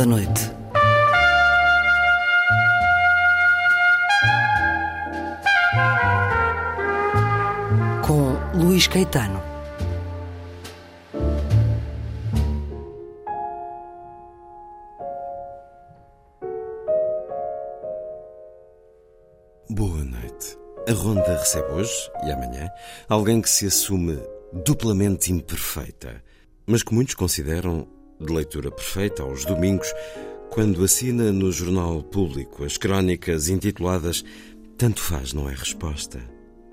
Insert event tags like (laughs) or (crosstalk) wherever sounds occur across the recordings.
Da Noite. Com Luís Caetano. Boa noite. A Ronda recebe hoje e amanhã alguém que se assume duplamente imperfeita, mas que muitos consideram de leitura perfeita aos domingos, quando assina no jornal público as crónicas intituladas Tanto faz, não é resposta.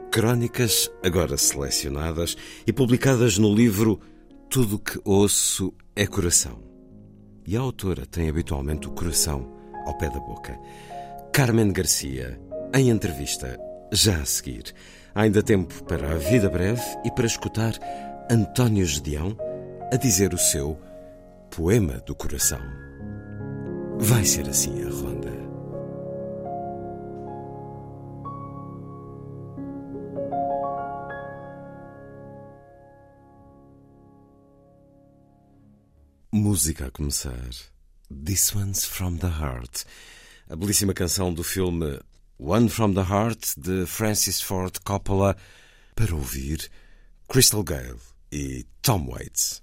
Crónicas agora selecionadas e publicadas no livro Tudo que ouço é coração. E a autora tem habitualmente o coração ao pé da boca. Carmen Garcia, em entrevista, já a seguir. Há ainda tempo para a vida breve e para escutar António Gedeão a dizer o seu Poema do Coração. Vai ser assim a ronda. Música a começar. This One's from the Heart. A belíssima canção do filme One from the Heart de Francis Ford Coppola para ouvir Crystal Gale e Tom Waits.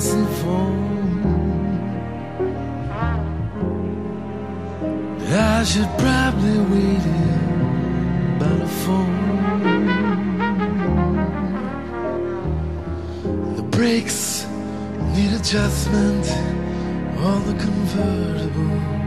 A racing I should probably wait here by the phone. The brakes need adjustment on the convertible.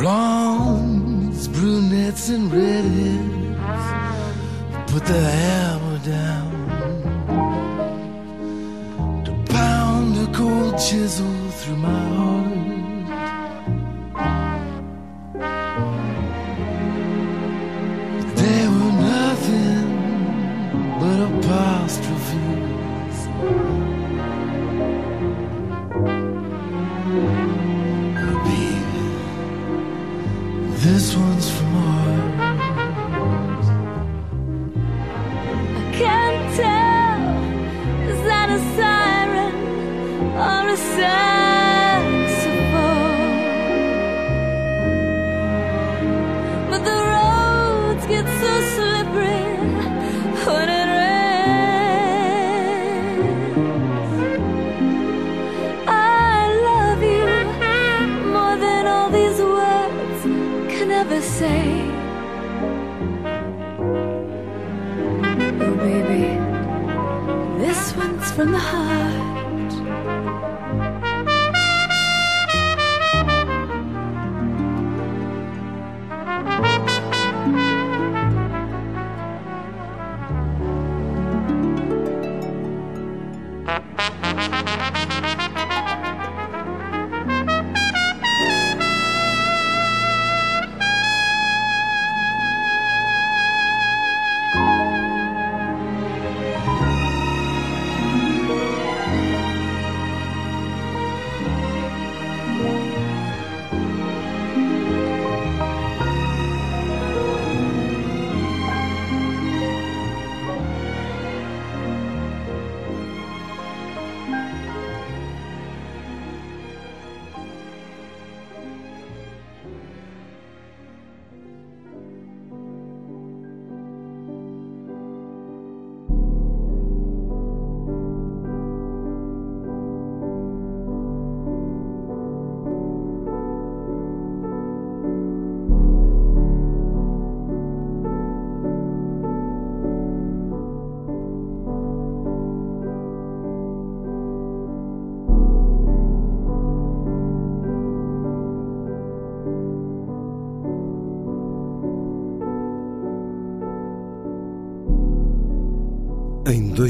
Blondes, brunettes, and redheads put the hammer down to pound the cold chisel through my heart.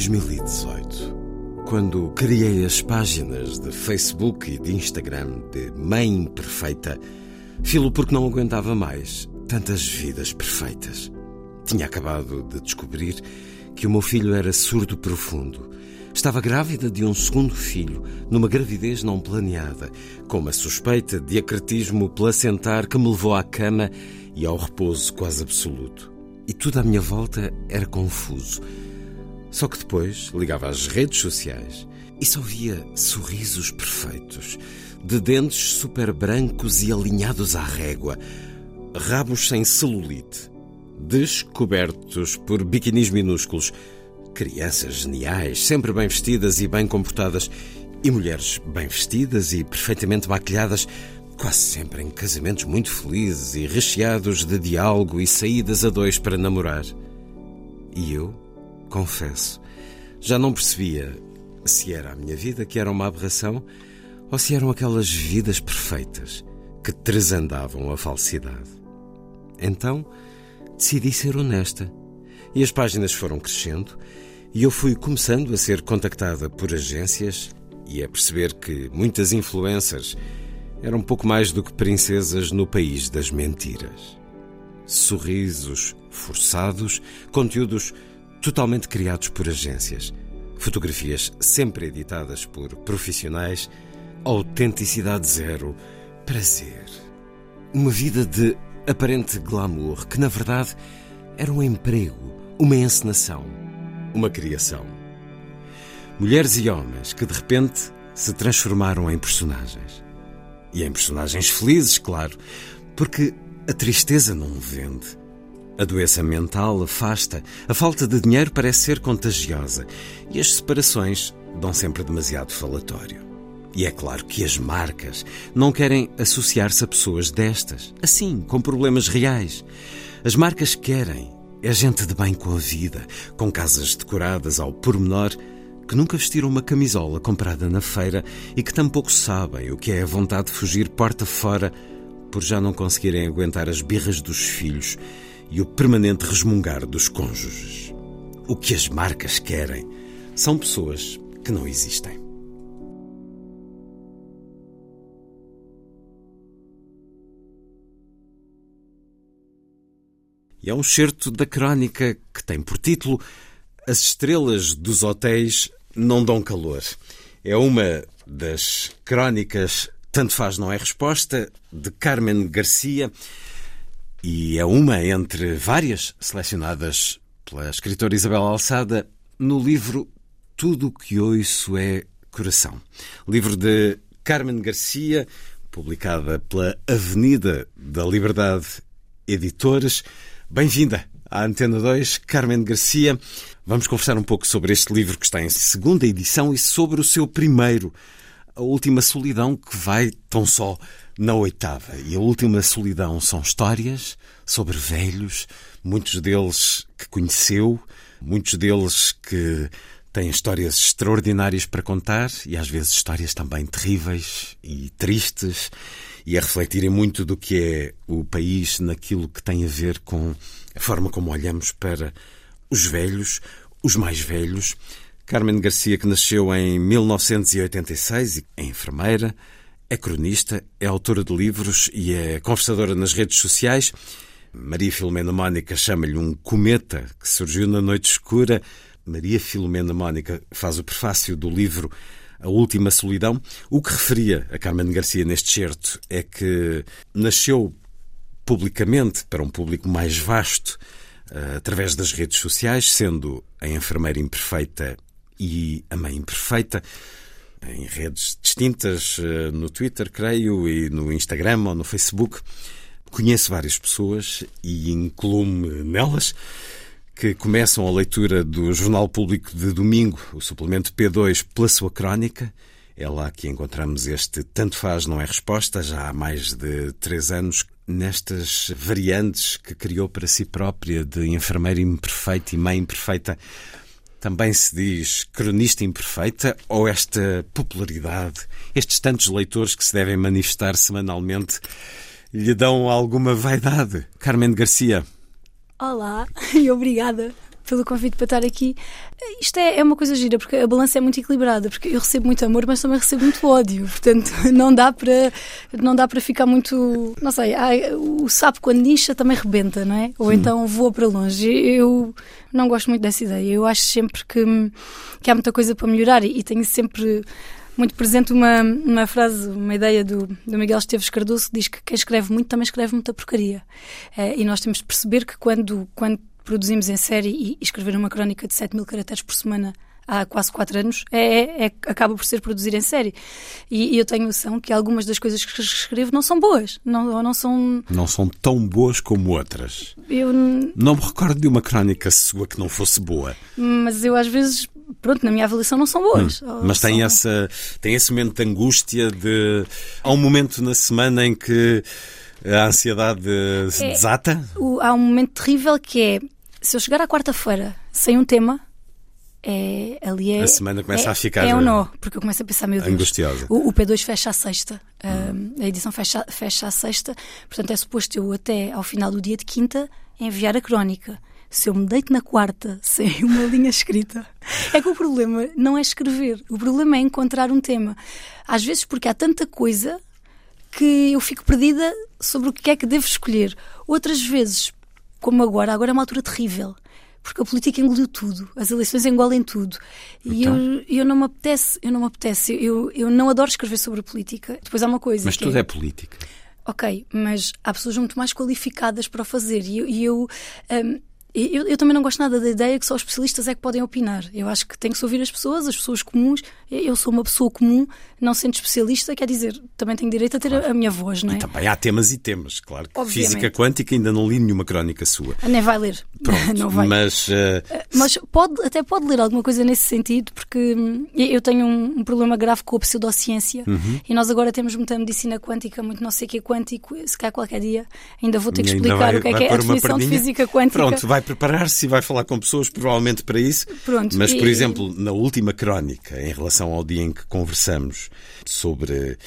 2018, quando criei as páginas de Facebook e de Instagram de Mãe Perfeita, filo porque não aguentava mais tantas vidas perfeitas. Tinha acabado de descobrir que o meu filho era surdo profundo. Estava grávida de um segundo filho, numa gravidez não planeada, com uma suspeita de acretismo placentar que me levou à cama e ao repouso quase absoluto. E tudo à minha volta era confuso. Só que depois ligava às redes sociais e só via sorrisos perfeitos, de dentes super brancos e alinhados à régua, rabos sem celulite, descobertos por biquinis minúsculos, crianças geniais, sempre bem vestidas e bem comportadas, e mulheres bem vestidas e perfeitamente maquilhadas, quase sempre em casamentos muito felizes e recheados de diálogo e saídas a dois para namorar. E eu, confesso, já não percebia se era a minha vida que era uma aberração ou se eram aquelas vidas perfeitas que tresandavam a falsidade. Então, decidi ser honesta. E as páginas foram crescendo e eu fui começando a ser contactada por agências e a perceber que muitas influencers eram pouco mais do que princesas no país das mentiras. Sorrisos forçados, conteúdos totalmente criados por agências, fotografias sempre editadas por profissionais, autenticidade zero, prazer. Uma vida de aparente glamour que, na verdade, era um emprego, uma encenação, uma criação. Mulheres e homens que, de repente, se transformaram em personagens. E em personagens felizes, claro, porque a tristeza não vende. A doença mental afasta, a falta de dinheiro parece ser contagiosa e as separações dão sempre demasiado falatório. E é claro que as marcas não querem associar-se a pessoas destas, assim, com problemas reais. As marcas querem é gente de bem com a vida, com casas decoradas ao pormenor, que nunca vestiram uma camisola comprada na feira e que tampouco sabem o que é a vontade de fugir porta fora por já não conseguirem aguentar as birras dos filhos e o permanente resmungar dos cônjuges. o que as marcas querem. São pessoas que não existem. E é um certo da crónica que tem por título As estrelas dos hotéis não dão calor. É uma das crónicas Tanto Faz Não É Resposta, de Carmen Garcia, e é uma entre várias selecionadas pela escritora Isabel Alçada no livro Tudo o que ouço é coração. Livro de Carmen Garcia, publicada pela Avenida da Liberdade Editores. Bem-vinda à Antena 2, Carmen Garcia. Vamos conversar um pouco sobre este livro que está em segunda edição e sobre o seu primeiro, A Última Solidão, que vai tão só na oitava. E a Última Solidão são histórias sobre velhos, muitos deles que conheceu, muitos deles que têm histórias extraordinárias para contar e às vezes histórias também terríveis e tristes e a refletirem muito do que é o país naquilo que tem a ver com a forma como olhamos para os velhos, os mais velhos. Carmen Garcia, que nasceu em 1986 e é enfermeira, é cronista, é autora de livros e é conversadora nas redes sociais. Maria Filomena Mónica chama-lhe um cometa que surgiu na noite escura. Maria Filomena Mónica faz o prefácio do livro a Última Solidão. O que referia a Carmen Garcia neste certo é que nasceu publicamente para um público mais vasto eh, através das redes sociais, sendo a enfermeira imperfeita e a mãe imperfeita em redes distintas, eh, no Twitter, creio, e no Instagram ou no Facebook. Conheço várias pessoas e incluo-me nelas que começam a leitura do Jornal Público de domingo, o suplemento P2, pela sua crónica. É lá que encontramos este Tanto Faz Não É Resposta, já há mais de três anos, nestas variantes que criou para si própria de enfermeira imperfeita e mãe imperfeita. Também se diz cronista imperfeita ou esta popularidade, estes tantos leitores que se devem manifestar semanalmente, lhe dão alguma vaidade? Carmen Garcia. Olá (laughs) e obrigada pelo convite para estar aqui. Isto é, é, uma coisa gira, porque a balança é muito equilibrada, porque eu recebo muito amor, mas também recebo muito ódio. Portanto, (laughs) não dá para, não dá para ficar muito. Não sei, o sapo quando incha também rebenta, não é? Ou hum. então voa para longe. Eu não gosto muito dessa ideia. Eu acho sempre que, que há muita coisa para melhorar e, e tenho sempre muito presente uma, uma frase, uma ideia do, do Miguel Esteves Cardoso que diz que quem escreve muito também escreve muita porcaria. É, e nós temos de perceber que quando, quando produzimos em série e, escrever uma crónica de 7 mil caracteres por semana há quase 4 anos, é, é, é, acaba por ser produzir em série. E, e, eu tenho noção que algumas das coisas que escrevo não são boas. Não, não são. Não são tão boas como outras. Eu. Não me recordo de uma crónica sua que não fosse boa. Mas eu às vezes pronto, na minha avaliação não são boas. Hum, mas tem, essa, tem esse momento de angústia de. Há um momento na semana em que a ansiedade se é, desata? O, há um momento terrível que é se eu chegar à quarta-feira sem um tema. É, ali é, a semana começa é, a ficar é um nó, porque eu começo a pensar, meu Deus, angustiosa. O, o P2 fecha a sexta, hum. a edição fecha, fecha a sexta, portanto é suposto eu até ao final do dia de quinta enviar a crónica se eu me deito na quarta (laughs) sem uma linha escrita, é que o problema não é escrever, o problema é encontrar um tema. Às vezes, porque há tanta coisa que eu fico perdida sobre o que é que devo escolher. Outras vezes, como agora, agora é uma altura terrível. Porque a política engoliu tudo, as eleições engolem tudo. E então? eu, eu não me apetece, eu não me apetece, eu, eu não adoro escrever sobre política. Depois há uma coisa. Mas tudo é, é política. Ok, mas há pessoas muito mais qualificadas para o fazer. E eu, e eu um, eu, eu, também não gosto nada da ideia que só os especialistas é que podem opinar. Eu acho que tem que se ouvir as pessoas, as pessoas comuns. Eu sou uma pessoa comum, não sendo especialista, quer dizer, também tenho direito a ter claro. a, minha voz, não é? E também há temas e temas, claro. Física quântica ainda não li nenhuma crónica sua. Ah, nem vai ler. Pronto, (laughs) não vai. Mas, uh... mas pode, até pode ler alguma coisa nesse sentido, porque hum, eu tenho um, um problema grave com a pseudociência uhum. e nós agora temos muita medicina quântica, muito não sei o que é quântico. Se calhar qualquer dia ainda vou ter que explicar vai, o que é, que é a definição de física quântica. Pronto, vai preparar-se e vai falar com pessoas provavelmente para isso. Pronto, Mas, por e... exemplo, na última crónica, em relação ao dia em que conversamos sobre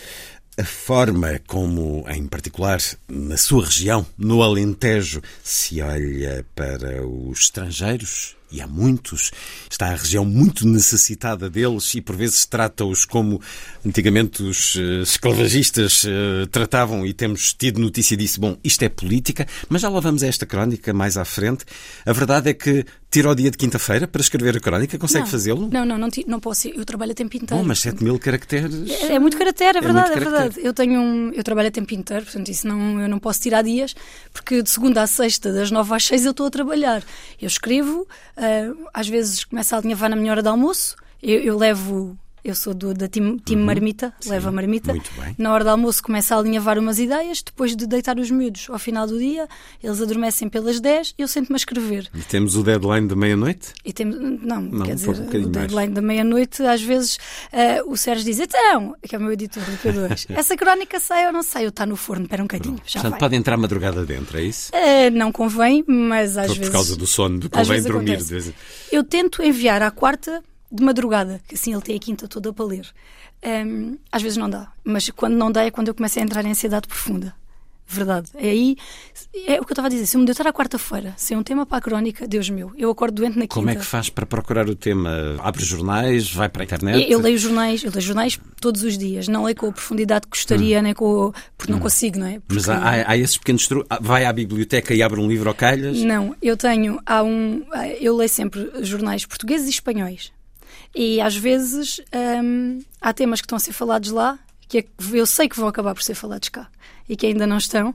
a forma como, em particular na sua região, no Alentejo, se olha para os estrangeiros e há muitos. Está a região muito necessitada deles e por vezes trata-os como antigamente os eh, esclavagistas eh, tratavam e temos tido notícia disso. Bom, isto é política, mas já lá vamos a esta crónica mais à frente. A verdade é que tira o dia de quinta-feira para escrever a crónica, consegue fazê-lo? Não, não, não, não posso. Eu trabalho a tempo inteiro. Bom, mas 7 mil caracteres. É, é muito caractere, é É verdade, é, caractere. verdade. Eu tenho um, eu trabalho a tempo inteiro, portanto isso não, eu não posso tirar dias, porque de segunda à sexta, das nove às seis eu estou a trabalhar. Eu escrevo, ah, às vezes começo a alinhavar na minha hora de almoço, eu, eu levo, eu sou do, da time, time Marmita, levo a Marmita. Uhum. muito bem. Na hora de almoço começo a alinhavar umas ideias, depois de deitar os miúdos ao final do dia, eles adormecem pelas dez, eu sento-me a escrever. E temos o deadline da meia-noite? E temos, não, Não, quer dizer, um o mais. deadline da meia-noite, às vezes eh, o Sérgio diz: Então, que é o meu editor do P2, (laughs) essa crónica sai ou não sai? Eu está no forno, espera um bocadinho, já Portanto, vai. pode entrar madrugada dentro, é isso? Eh, não convém, mas às por, vezes. por causa do sono, do convém dormir. de Eu tento enviar à quarta de madrugada, que assim ele tem a quinta toda para ler. Ehm, às vezes não dá, mas quando não dá é quando eu começo a entrar em ansiedade profunda. Verdade. É aí. É o que eu estava a dizer. Se eu me deitar à quarta-feira, sem um tema para a crónica, Deus meu, eu acordo doente na quinta. Como é que faz para procurar o tema? Abre jornais, vai para a internet? Eu, eu leio jornais, eu leio jornais todos os dias. Não leio com a profundidade que gostaria, nem com o... porque não consigo, não é? Hum. Mas Porque- há, há- há esses pequenos truques. Vai à biblioteca e abre um livro ao calhas? Não, eu tenho, há um, eu leio sempre jornais portugueses e espanhóis. E às vezes hum, há temas que estão a ser falados lá que é que eu sei que vão acabar por ser falados cá e que ainda não estão.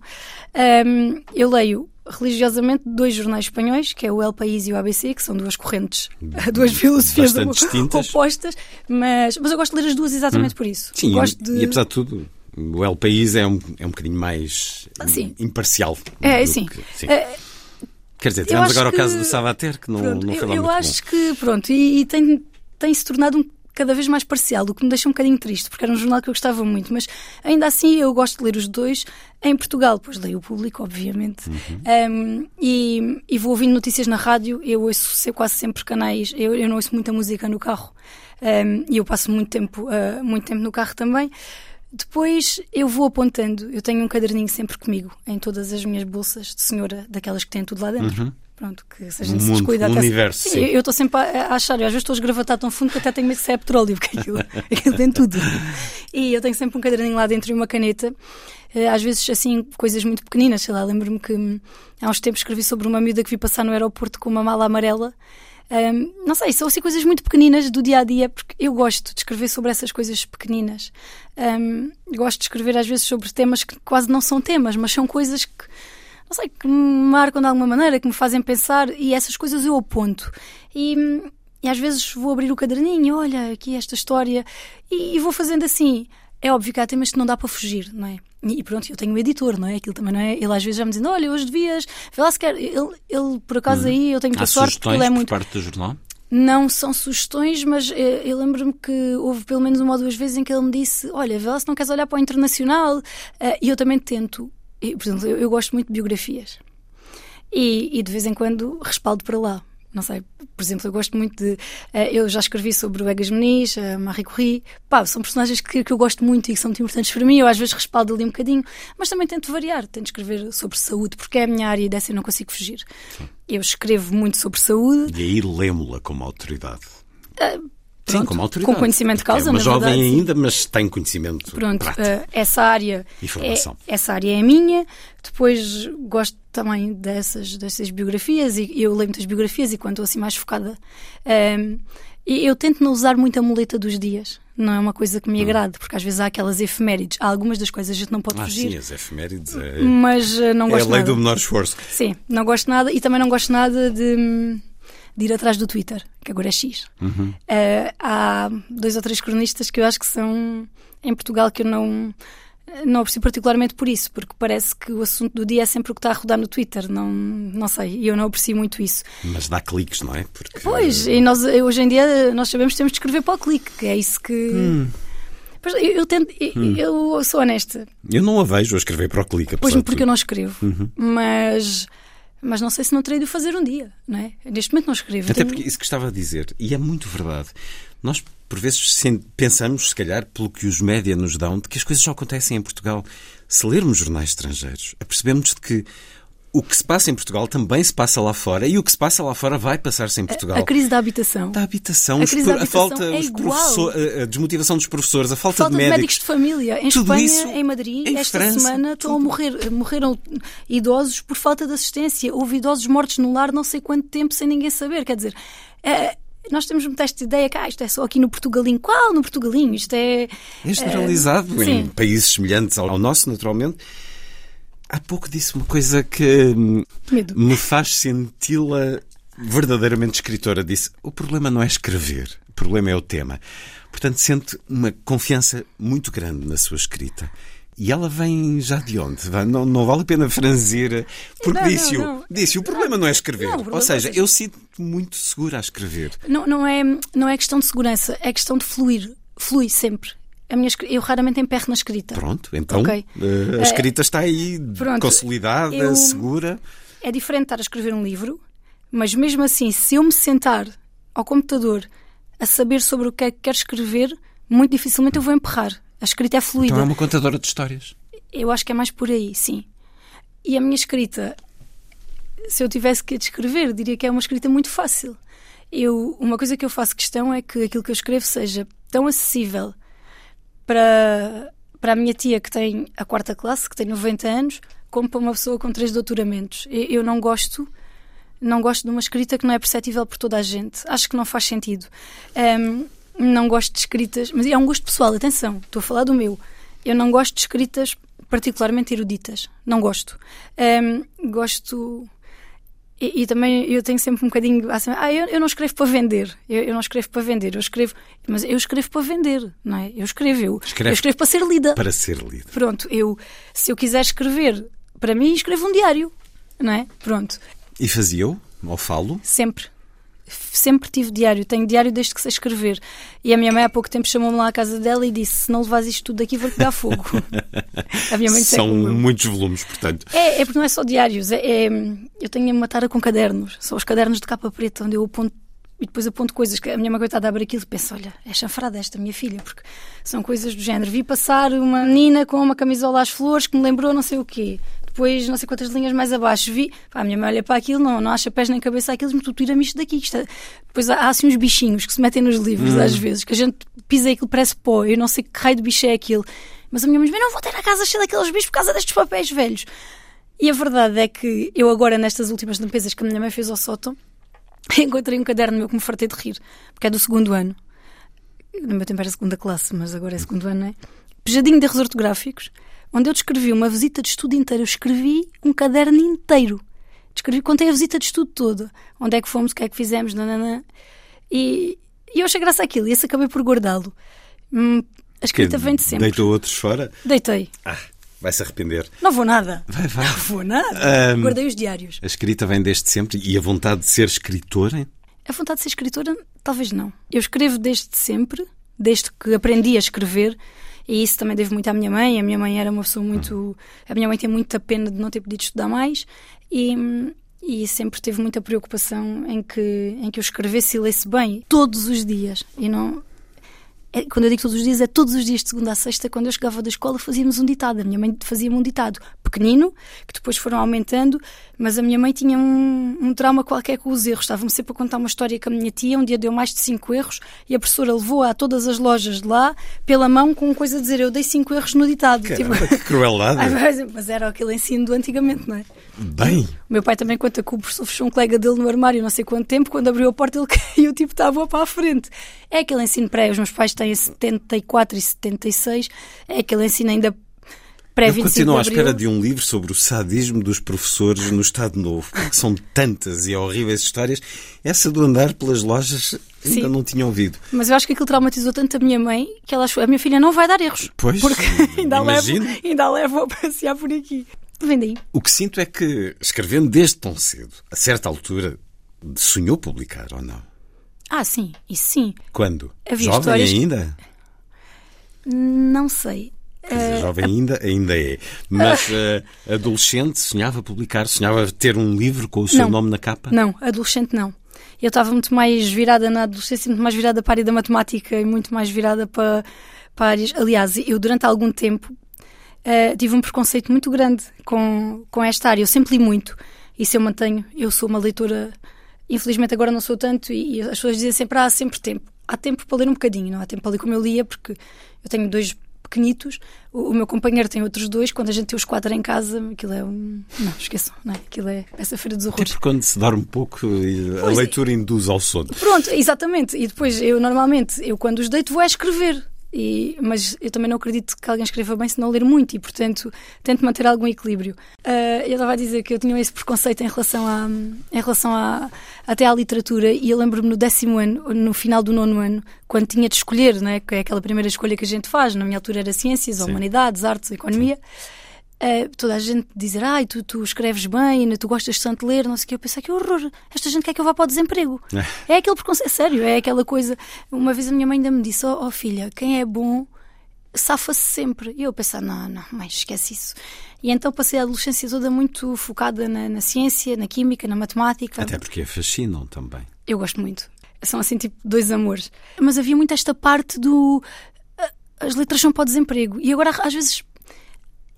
Hum, eu leio religiosamente dois jornais espanhóis, que é o El País e o ABC, que são duas correntes, (laughs) duas filosofias (laughs) opostas, mas, mas eu gosto de ler as duas exatamente por isso. Sim, gosto e, de... e apesar de tudo, o El País é um, é um bocadinho mais Ah, sim. imparcial. É, sim. que- sim. É, Quer dizer, eu tivemos agora o caso que- do Savater, que não, Pronto, não foi eu, lá eu muito acho bom. que, pronto, e, e tem, tem se tornado um, cada vez mais parcial, o que me deixa um bocadinho triste, porque era um jornal que eu gostava muito, mas ainda assim eu gosto de ler os dois em Portugal, pois leio o público, obviamente, Uhum. Um, e, e vou ouvindo notícias na rádio, eu ouço se- quase sempre canais, eu, eu não ouço muita música no carro, um, e eu passo muito tempo, uh, muito tempo no carro também. Depois eu vou apontando, eu tenho um caderninho sempre comigo, em todas as minhas bolsas de senhora, daquelas que têm tudo lá dentro. Pronto, que se a gente Um se descuida um até se- universo, Sim, sim. eu- estou sempre a, achar, às vezes estou a esgravatar tão fundo que até tenho medo que se é petróleo, porque aquilo, (laughs) aquilo tem tudo. E eu tenho sempre um caderninho lá dentro e uma caneta. Eh, Às vezes, assim, coisas muito pequeninas, sei lá, lembro-me que há uns tempos escrevi sobre uma miúda que vi passar no aeroporto com uma mala amarela. Hum, não sei, são assim coisas muito pequeninas do dia a dia, porque eu gosto de escrever sobre essas coisas pequeninas. Hum, gosto de escrever às vezes sobre temas que quase não são temas, mas são coisas que, não sei, que me marcam de alguma maneira, que me fazem pensar, e essas coisas eu aponto. E, hum, e às vezes vou abrir o caderninho, olha, aqui esta história, e, e vou fazendo assim. É óbvio que há temas que não dá para fugir, não é? E pronto, eu tenho o editor, não é? Aquilo também não é? Ele às vezes já me dizendo, olha, hoje devias, vê lá se quer. Ele, ele por acaso aí, eu tenho muita sorte, porque ele é por muito. parte do jornal? Não são sugestões, mas eh, eu lembro-me que houve pelo menos uma ou duas vezes em que ele me disse: Olha, vê lá se não queres olhar para o internacional. Eh, E eu também tento. E, por exemplo, eu, eu gosto muito de biografias. E, e de vez em quando respaldo para lá. Não sei, por exemplo, eu gosto muito de. eh, eu já escrevi sobre o Egas Meniz, a Marie Curie. Pá, são personagens que, que eu gosto muito e que são muito importantes para mim. Eu às vezes respaldo ali um bocadinho, mas também tento variar. Tento escrever sobre saúde, porque é a minha área e dessa eu não consigo fugir. Eu escrevo muito sobre saúde. E aí lemo-la como autoridade. Sim, Pronto, como autoridade. com conhecimento de causa, É uma jovem verdade, sim. ainda, mas tem conhecimento Pronto, prático. eh, essa área E formação. É, essa área é minha. Depois gosto também dessas, dessas biografias e eu leio muitas biografias e quando estou assim mais focada. ehm, e eu tento não usar muito a muleta dos dias. Não é uma coisa que me agrade, porque às vezes há aquelas efemérides. Há algumas das coisas a gente não pode Hum. Ah, fugir. sim, as efemérides é, Mas eh, não é a gosto lei nada. do menor esforço. Sim, não gosto nada e também não gosto nada de, de ir atrás do Twitter, que agora é X. Uhum. Eh, há dois ou três cronistas que eu acho que são em Portugal que eu não. Não aprecio particularmente por isso, porque parece que o assunto do dia é sempre o que está a rodar no Twitter. Não, não sei, e eu não aprecio muito isso. Mas dá cliques, não é? Porque, Pois, e nós eh, hoje em dia nós sabemos que temos de escrever para o clique, que é isso que. Hum. Pois, eu, eu tento, eu, eu sou honesta, Eu não a vejo a escrever para o clique, Pois, apesar de porque eu não escrevo. Uhum. Mas, mas não sei se não terei de o fazer um dia, não é? Neste momento não escrevo. Até porque isso que estava a dizer, e é muito verdade. Nós, por vezes, pensamos, se calhar, pelo que os média nos dão, de que as coisas só acontecem em Portugal. Se lermos jornais estrangeiros, apercebemos de que o que se passa em Portugal também se passa lá fora e o que se passa lá fora vai passar-se em Portugal. A crise da habitação. Da habitação, A os da a habitação falta, é igual. a- a desmotivação dos professores, a falta, Falta de médicos. de família. Em Tudo Espanha, isso em Madrid, em esta França, semana estão a morrer. Morreram idosos por falta de assistência. Houve idosos mortos no lar não sei quanto tempo sem ninguém saber. Quer dizer, eh, nós temos muito esta ideia que ah, isto é só aqui no Portugalinho. Qual no Portugalinho? Isto é. É generalizado eh, em sim. países semelhantes ao nosso, naturalmente. Há pouco disse uma coisa que hum, Medo. me faz senti-la verdadeiramente escritora. Disse: o problema não é escrever, o problema é o tema. Portanto, sente uma confiança muito grande na sua escrita. E ela vem já de onde? Não, não vale a pena franzir, porque Não, não, disse-o. Disse o problema não é escrever. Não, Ou seja, é- eu sinto muito segura a escrever. Não, não, é, não é questão de segurança, é questão de fluir. Flui sempre. A minha, eu raramente emperro na escrita. Pronto, então Ok. eh, a escrita está aí pronto, consolidada, eu- segura. É diferente estar a escrever um livro, mas mesmo assim, se eu me sentar ao computador a saber sobre o que é que quero escrever, muito dificilmente eu vou emperrar. A escrita é fluida. Então é uma contadora de histórias. Eu acho que é mais por aí, sim. E a minha escrita, se eu tivesse que a descrever, diria que é uma escrita muito fácil. Eu, uma coisa que eu faço questão é que aquilo que eu escrevo seja tão acessível para, para a minha tia que tem a quarta classe, que tem 90 anos, como para uma pessoa com três doutoramentos. Eu, não gosto não gosto de uma escrita que não é perceptível por toda a gente. Acho que não faz sentido. Ahm, não gosto de escritas, mas é um gosto pessoal, atenção, estou a falar do meu. Eu não gosto de escritas particularmente eruditas. Não gosto. Ahm, gosto. E, e também eu tenho sempre um bocadinho. Assim, ah, eu, eu não escrevo para vender. Eu, eu não escrevo para vender. Eu escrevo. Mas eu escrevo para vender, não é? Eu escrevo. Eu, Escreve eu escrevo para ser lida. Para ser lido. Pronto, eu. Se eu quiser escrever para mim, escrevo um diário, não é? Pronto. E fazia-o ao falo? Sempre. Sempre tive diário. Tenho diário desde que sei escrever. E a minha mãe há pouco tempo chamou-me lá à casa dela e disse: Se não levas isto tudo daqui, vou-te dar fogo. (laughs) a minha mãe disse: "É São como eu." muitos volumes, portanto. É, é porque não é só diários. É, é- eu tenho uma tara com cadernos. São os cadernos de capa preta, onde eu aponto e depois aponto coisas que a minha mãe coitada abre aquilo e pensa: olha, é chanfrada esta minha filha, porque são coisas do género. Vi passar uma menina com uma camisola às flores que me lembrou não sei o quê. Depois, não sei quantas linhas mais abaixo, vi. Pá, a minha mãe olha para aquilo, não, não acha pés nem cabeça aquilo, mas tu tira-me isto daqui. Isto é- Depois há, há assim uns bichinhos que se metem nos livros, às vezes, que a gente pisa aquilo parece pó. Eu não sei que raio de bicho é aquilo. Mas a minha mãe diz: "Mas não vou ter a casa cheia daqueles bichos por causa destes papéis velhos. E a verdade é que eu agora, nestas últimas limpezas que a minha mãe fez ao sótão, (laughs) encontrei um caderno meu que me fartei de rir, porque é do segundo ano. No meu tempo era segunda classe, mas agora é segundo ano, não é? Pejadinho de erros ortográficos, onde eu descrevi uma visita de estudo inteira. Eu escrevi um caderno inteiro. Descrevi, contei a visita de estudo toda. Onde é que fomos, o que é que fizemos, nananã. E, e eu achei graça àquilo, e esse acabei por guardá-lo. Hum, a escrita vem de sempre. Deitou outros fora? Deitei. Ah, vai se arrepender. Não vou nada. Vai, vai. Não vou nada. Ahm. Guardei os diários. A escrita vem desde sempre e a vontade de ser escritora? A vontade de ser escritora, talvez não. Eu escrevo desde sempre, desde que aprendi a escrever, e isso também devo muito à minha mãe. A minha mãe era uma pessoa muito. A minha mãe tem muita pena de não ter podido estudar mais e, e sempre teve muita preocupação em que, em que eu escrevesse e lesse bem, todos os dias. E não. é- quando eu digo todos os dias, é todos os dias de segunda a sexta. Quando eu chegava da escola, fazíamos um ditado. A minha mãe fazia-me um ditado pequenino, que depois foram aumentando, mas a minha mãe tinha um, um trauma qualquer com os erros. Estava-me sempre a contar uma história com a minha tia. Um dia deu mais de cinco erros e a professora levou-a a todas as lojas de lá, pela mão, com coisa a dizer: Eu dei cinco erros no ditado. Tipo, Caramba, que crueldade. (laughs) Ai, mas- mas era aquele ensino do antigamente, não é? Bem, O meu pai também conta que o professor fechou um colega dele no armário não sei quanto tempo, quando abriu a porta ele (laughs) caiu, tipo, estava para a frente. É aquele ensino pré, os meus pais têm 74 e 76, é aquele ensino ainda eu pré-25 continuo à espera de um livro sobre o sadismo dos professores no Estado Novo. porque São tantas e horríveis histórias. Essa do andar pelas lojas ainda Sim. não tinha ouvido. Mas eu acho que aquilo traumatizou tanto a minha mãe que ela achou, a minha filha não vai dar erros. Pois, porque (laughs) ainda a, levo, imagino. ainda a levo a passear por aqui. Vem daí. O que sinto é que, escrevendo desde tão cedo, a certa altura, sonhou publicar ou não? Ah, sim, isso sim. Quando? Havia Jovem histórias- ainda? Não sei. Dizer, jovem ainda, ainda é. Mas (laughs) eh, adolescente, sonhava publicar, sonhava ter um livro com o seu Não. nome na capa? Não, adolescente não. Eu estava muito mais virada na adolescência, muito mais virada para a área da matemática e muito mais virada para, para áreas. Aliás, eu durante algum tempo eh, tive um preconceito muito grande com, com esta área. Eu sempre li muito. Isso eu mantenho. Eu sou uma leitora. Infelizmente agora não sou tanto e, e as pessoas dizem sempre: ah, há sempre tempo. Há tempo para ler um bocadinho, não há tempo para ler como eu lia, porque eu tenho dois pequenitos. O, o meu companheiro tem outros dois. Quando a gente tem os quatro em casa, aquilo é um. Não, esqueçam, não é? Aquilo é essa feira dos horrores. porque quando se dorme pouco, e a Pois é. leitura induz ao sono. Pronto, exatamente. E depois eu normalmente, eu quando os deito vou a escrever. E, mas eu também não acredito que alguém escreva bem se não ler muito e, portanto, tento manter algum equilíbrio. Ah, eu estava a dizer que eu tinha esse preconceito em relação, à, em relação à, até à literatura e eu lembro-me no décimo ano, no final do nono ano, quando tinha de escolher, não é? que é aquela primeira escolha que a gente faz, na minha altura era ciências, Sim. humanidades, artes, economia. Uh, toda a gente dizer, ai, tu, tu escreves bem, né, tu gostas tanto de ler, não sei o que. Eu pensei, que horror, esta gente quer que eu vá para o desemprego. é aquele preconceito, é sério, é aquela coisa. Uma vez a minha mãe ainda me disse, ó oh, filha, quem é bom safa-se sempre. E eu pensei, não, não, mãe, esquece isso. E então passei a adolescência toda muito focada na, na ciência, na química, na matemática. Até porque fascinam também. Eu gosto muito. São assim, tipo, dois amores. Mas havia muito esta parte do. ah, As letras são para o desemprego. E agora, às vezes.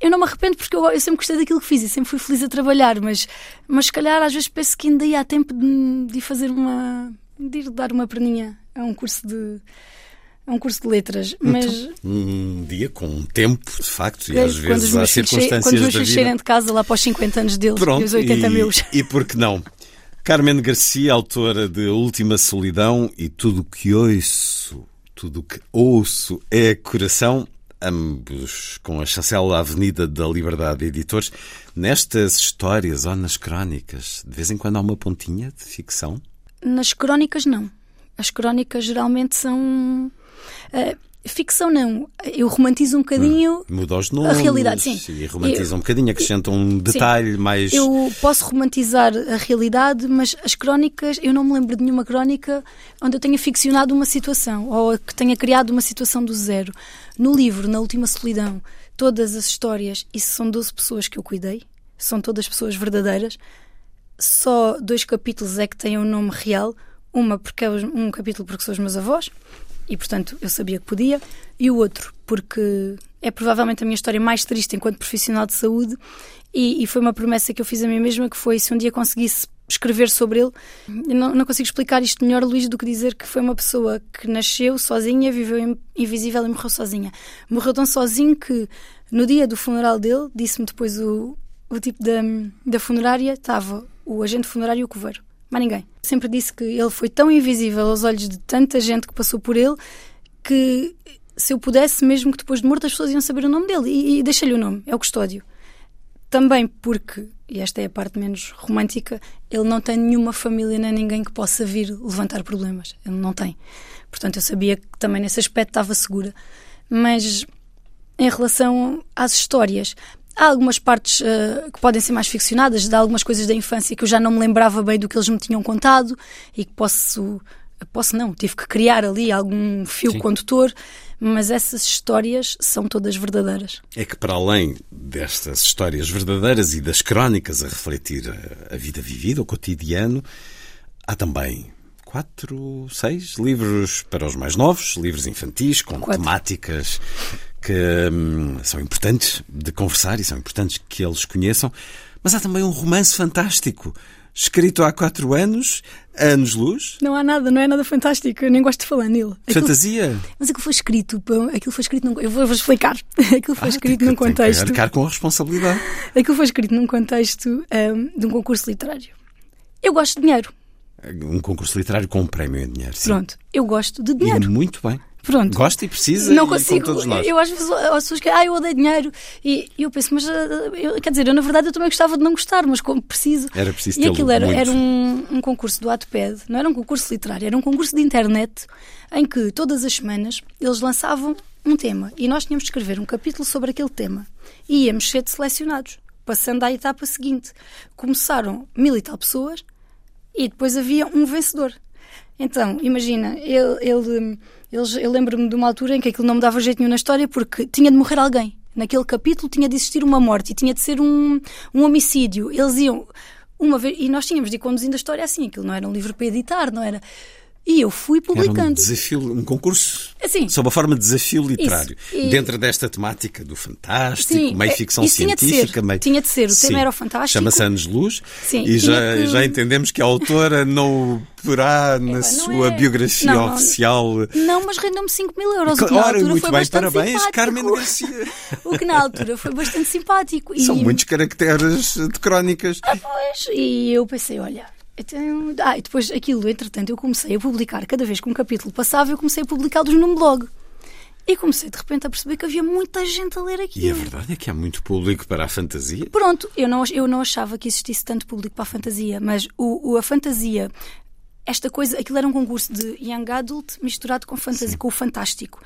Eu não me arrependo porque eu, eu sempre gostei daquilo que fiz e sempre fui feliz a trabalhar, mas, mas se calhar às vezes penso que ainda há tempo de, de fazer uma. de ir dar uma perninha a um curso de. a um curso de letras. Mas Um dia com um tempo, de facto, e é, às vezes há circunstâncias quando os meus filhos saírem de casa lá para os 50 anos deles Pronto, e os 80 e, meus. E por que não? Carmen Garcia, autora de Última Solidão e Tudo o que ouço, tudo o que ouço é coração, ambos com a chancela Avenida da Liberdade Editores. Nestas histórias ou nas crónicas, de vez em quando há uma pontinha de ficção? Nas crónicas, não. As crónicas geralmente são. eh, ficção, não. Eu romantizo um bocadinho. Muda os nomes realidade, sim. e romantiza um bocadinho, acrescenta um detalhe mais... Eu posso romantizar a realidade, mas as crónicas, eu não me lembro de nenhuma crónica onde eu tenha ficcionado uma situação ou que tenha criado uma situação do zero. No livro, na última solidão, todas as histórias, isso são 12 pessoas que eu cuidei, são todas pessoas verdadeiras. Só dois capítulos é que têm um nome real. Uma porque é um capítulo porque são os meus avós e portanto eu sabia que podia, e o outro porque é provavelmente a minha história mais triste enquanto profissional de saúde e, e foi uma promessa que eu fiz a mim mesma que foi se um dia conseguisse escrever sobre ele. Não, não consigo explicar isto melhor, Luís, do que dizer que foi uma pessoa que nasceu sozinha, viveu in- invisível e morreu sozinha. Morreu tão sozinho que no dia do funeral dele, disse-me depois o, o tipo da, da funerária, estava o agente funerário e o coveiro. Mais ninguém. Sempre disse que ele foi tão invisível aos olhos de tanta gente que passou por ele que se eu pudesse, mesmo que depois de morto, as pessoas iam saber o nome dele. E, e deixei-lhe o nome, é o custódio. Também porque, e esta é a parte menos romântica, ele não tem nenhuma família nem ninguém que possa vir levantar problemas. Ele não tem. Portanto, eu sabia que também nesse aspecto estava segura. Mas em relação às histórias, há algumas partes eh, que podem ser mais ficcionadas, de algumas coisas da infância que eu já não me lembrava bem do que eles me tinham contado e que posso. Posso não, tive que criar ali algum fio Sim. condutor, mas essas histórias são todas verdadeiras. É que, para além destas histórias verdadeiras e das crónicas a refletir a, a vida vivida, o cotidiano, há também quatro, seis livros para os mais novos, livros infantis, com Quatro. temáticas que hum, são importantes de conversar e são importantes que eles conheçam. Mas há também um romance fantástico, escrito há quatro anos, anos-luz, Não há nada, não é nada fantástico, eu nem gosto de falar nele. Aquilo- fantasia. mas aquilo foi escrito, aquilo foi escrito num, eu vou, vou explicar. (laughs) Aquilo foi Ah, escrito tem num que- tem que contexto. arcar com a responsabilidade. Aquilo foi escrito num contexto ahm, de um concurso literário. Eu gosto de dinheiro. Um concurso literário com um prémio em dinheiro. Sim. Pronto, eu gosto de E dinheiro. muito bem. Pronto. Gosta e precisa, não e consigo. como todos nós. Eu às vezes as pessoas que ah, eu odeio dinheiro. E eu penso, mas ah, eu, quer dizer, eu na verdade eu também gostava de não gostar, mas como preciso. Era preciso E aquilo era, muito. era um, um concurso do Atped, não era um concurso literário, era um concurso de internet em que todas as semanas eles lançavam um tema e nós tínhamos de escrever um capítulo sobre aquele tema e íamos ser selecionados, passando à etapa seguinte. Começaram mil e tal pessoas e depois havia um vencedor. Então, imagina, ele, ele, eles- eu lembro-me de uma altura em que aquilo não me dava jeito nenhum na história porque tinha de morrer alguém. Naquele capítulo tinha de existir uma morte e tinha de ser um, um homicídio. Eles iam uma vez, e nós tínhamos de ir conduzindo a história assim, aquilo não era um livro para editar, não era. E eu fui Era um publicando. desafio, um concurso Assim. sob a forma de desafio literário. E- Dentro desta temática do fantástico, Sim, meio é- ficção isso tinha de científica, ser. meio. Tinha de ser. O tema Sim. era o fantástico. Chama-se Anos Luz. Sim, E já, que- já entendemos que a autora não porá na não sua é- biografia não, não. oficial. Não, mas rendeu-me 5 mil euros. o que na altura muito foi bem, parabéns, simpático. Carmen Garcia. (laughs) O que na altura foi bastante simpático. São e, muitos caracteres de crónicas. Ah, pois, e eu pensei, olha. Então, ah, e depois aquilo, entretanto, eu comecei a publicar, cada vez que um capítulo passava, eu comecei a publicá-los num blog. E comecei de repente a perceber que havia muita gente a ler aquilo. E a verdade é que há muito público para a fantasia. Pronto, eu não, eu não achava que existisse tanto público para a fantasia, mas o, o- a fantasia, esta coisa, aquilo era um concurso de young adult misturado com fantasia, com o fantástico.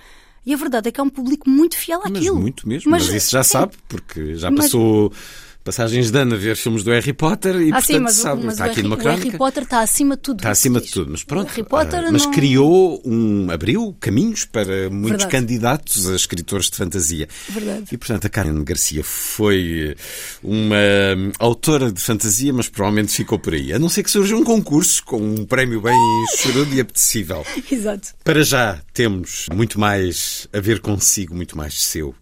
E a verdade é que há um público muito fiel Mas àquilo. muito mesmo. Mas, isso já sim. sabe, porque já Mas- passou passagens de ano a ver filmes do Harry Potter e, Ah, portanto, sim, mas, sabe. mas está aqui Harry, numa o Harry crónica. Potter está acima de tudo. Está acima de tudo, mas pronto. Ah, mas não- criou um. abriu caminhos para muitos Verdade. candidatos a escritores de fantasia. Verdade. E portanto a Karen Garcia foi uma hum, autora de fantasia, mas provavelmente ficou por aí. A não ser que surja um concurso com um prémio bem chorudo e apetecível. (laughs) Exato. Para já temos muito mais a ver consigo, muito mais seu.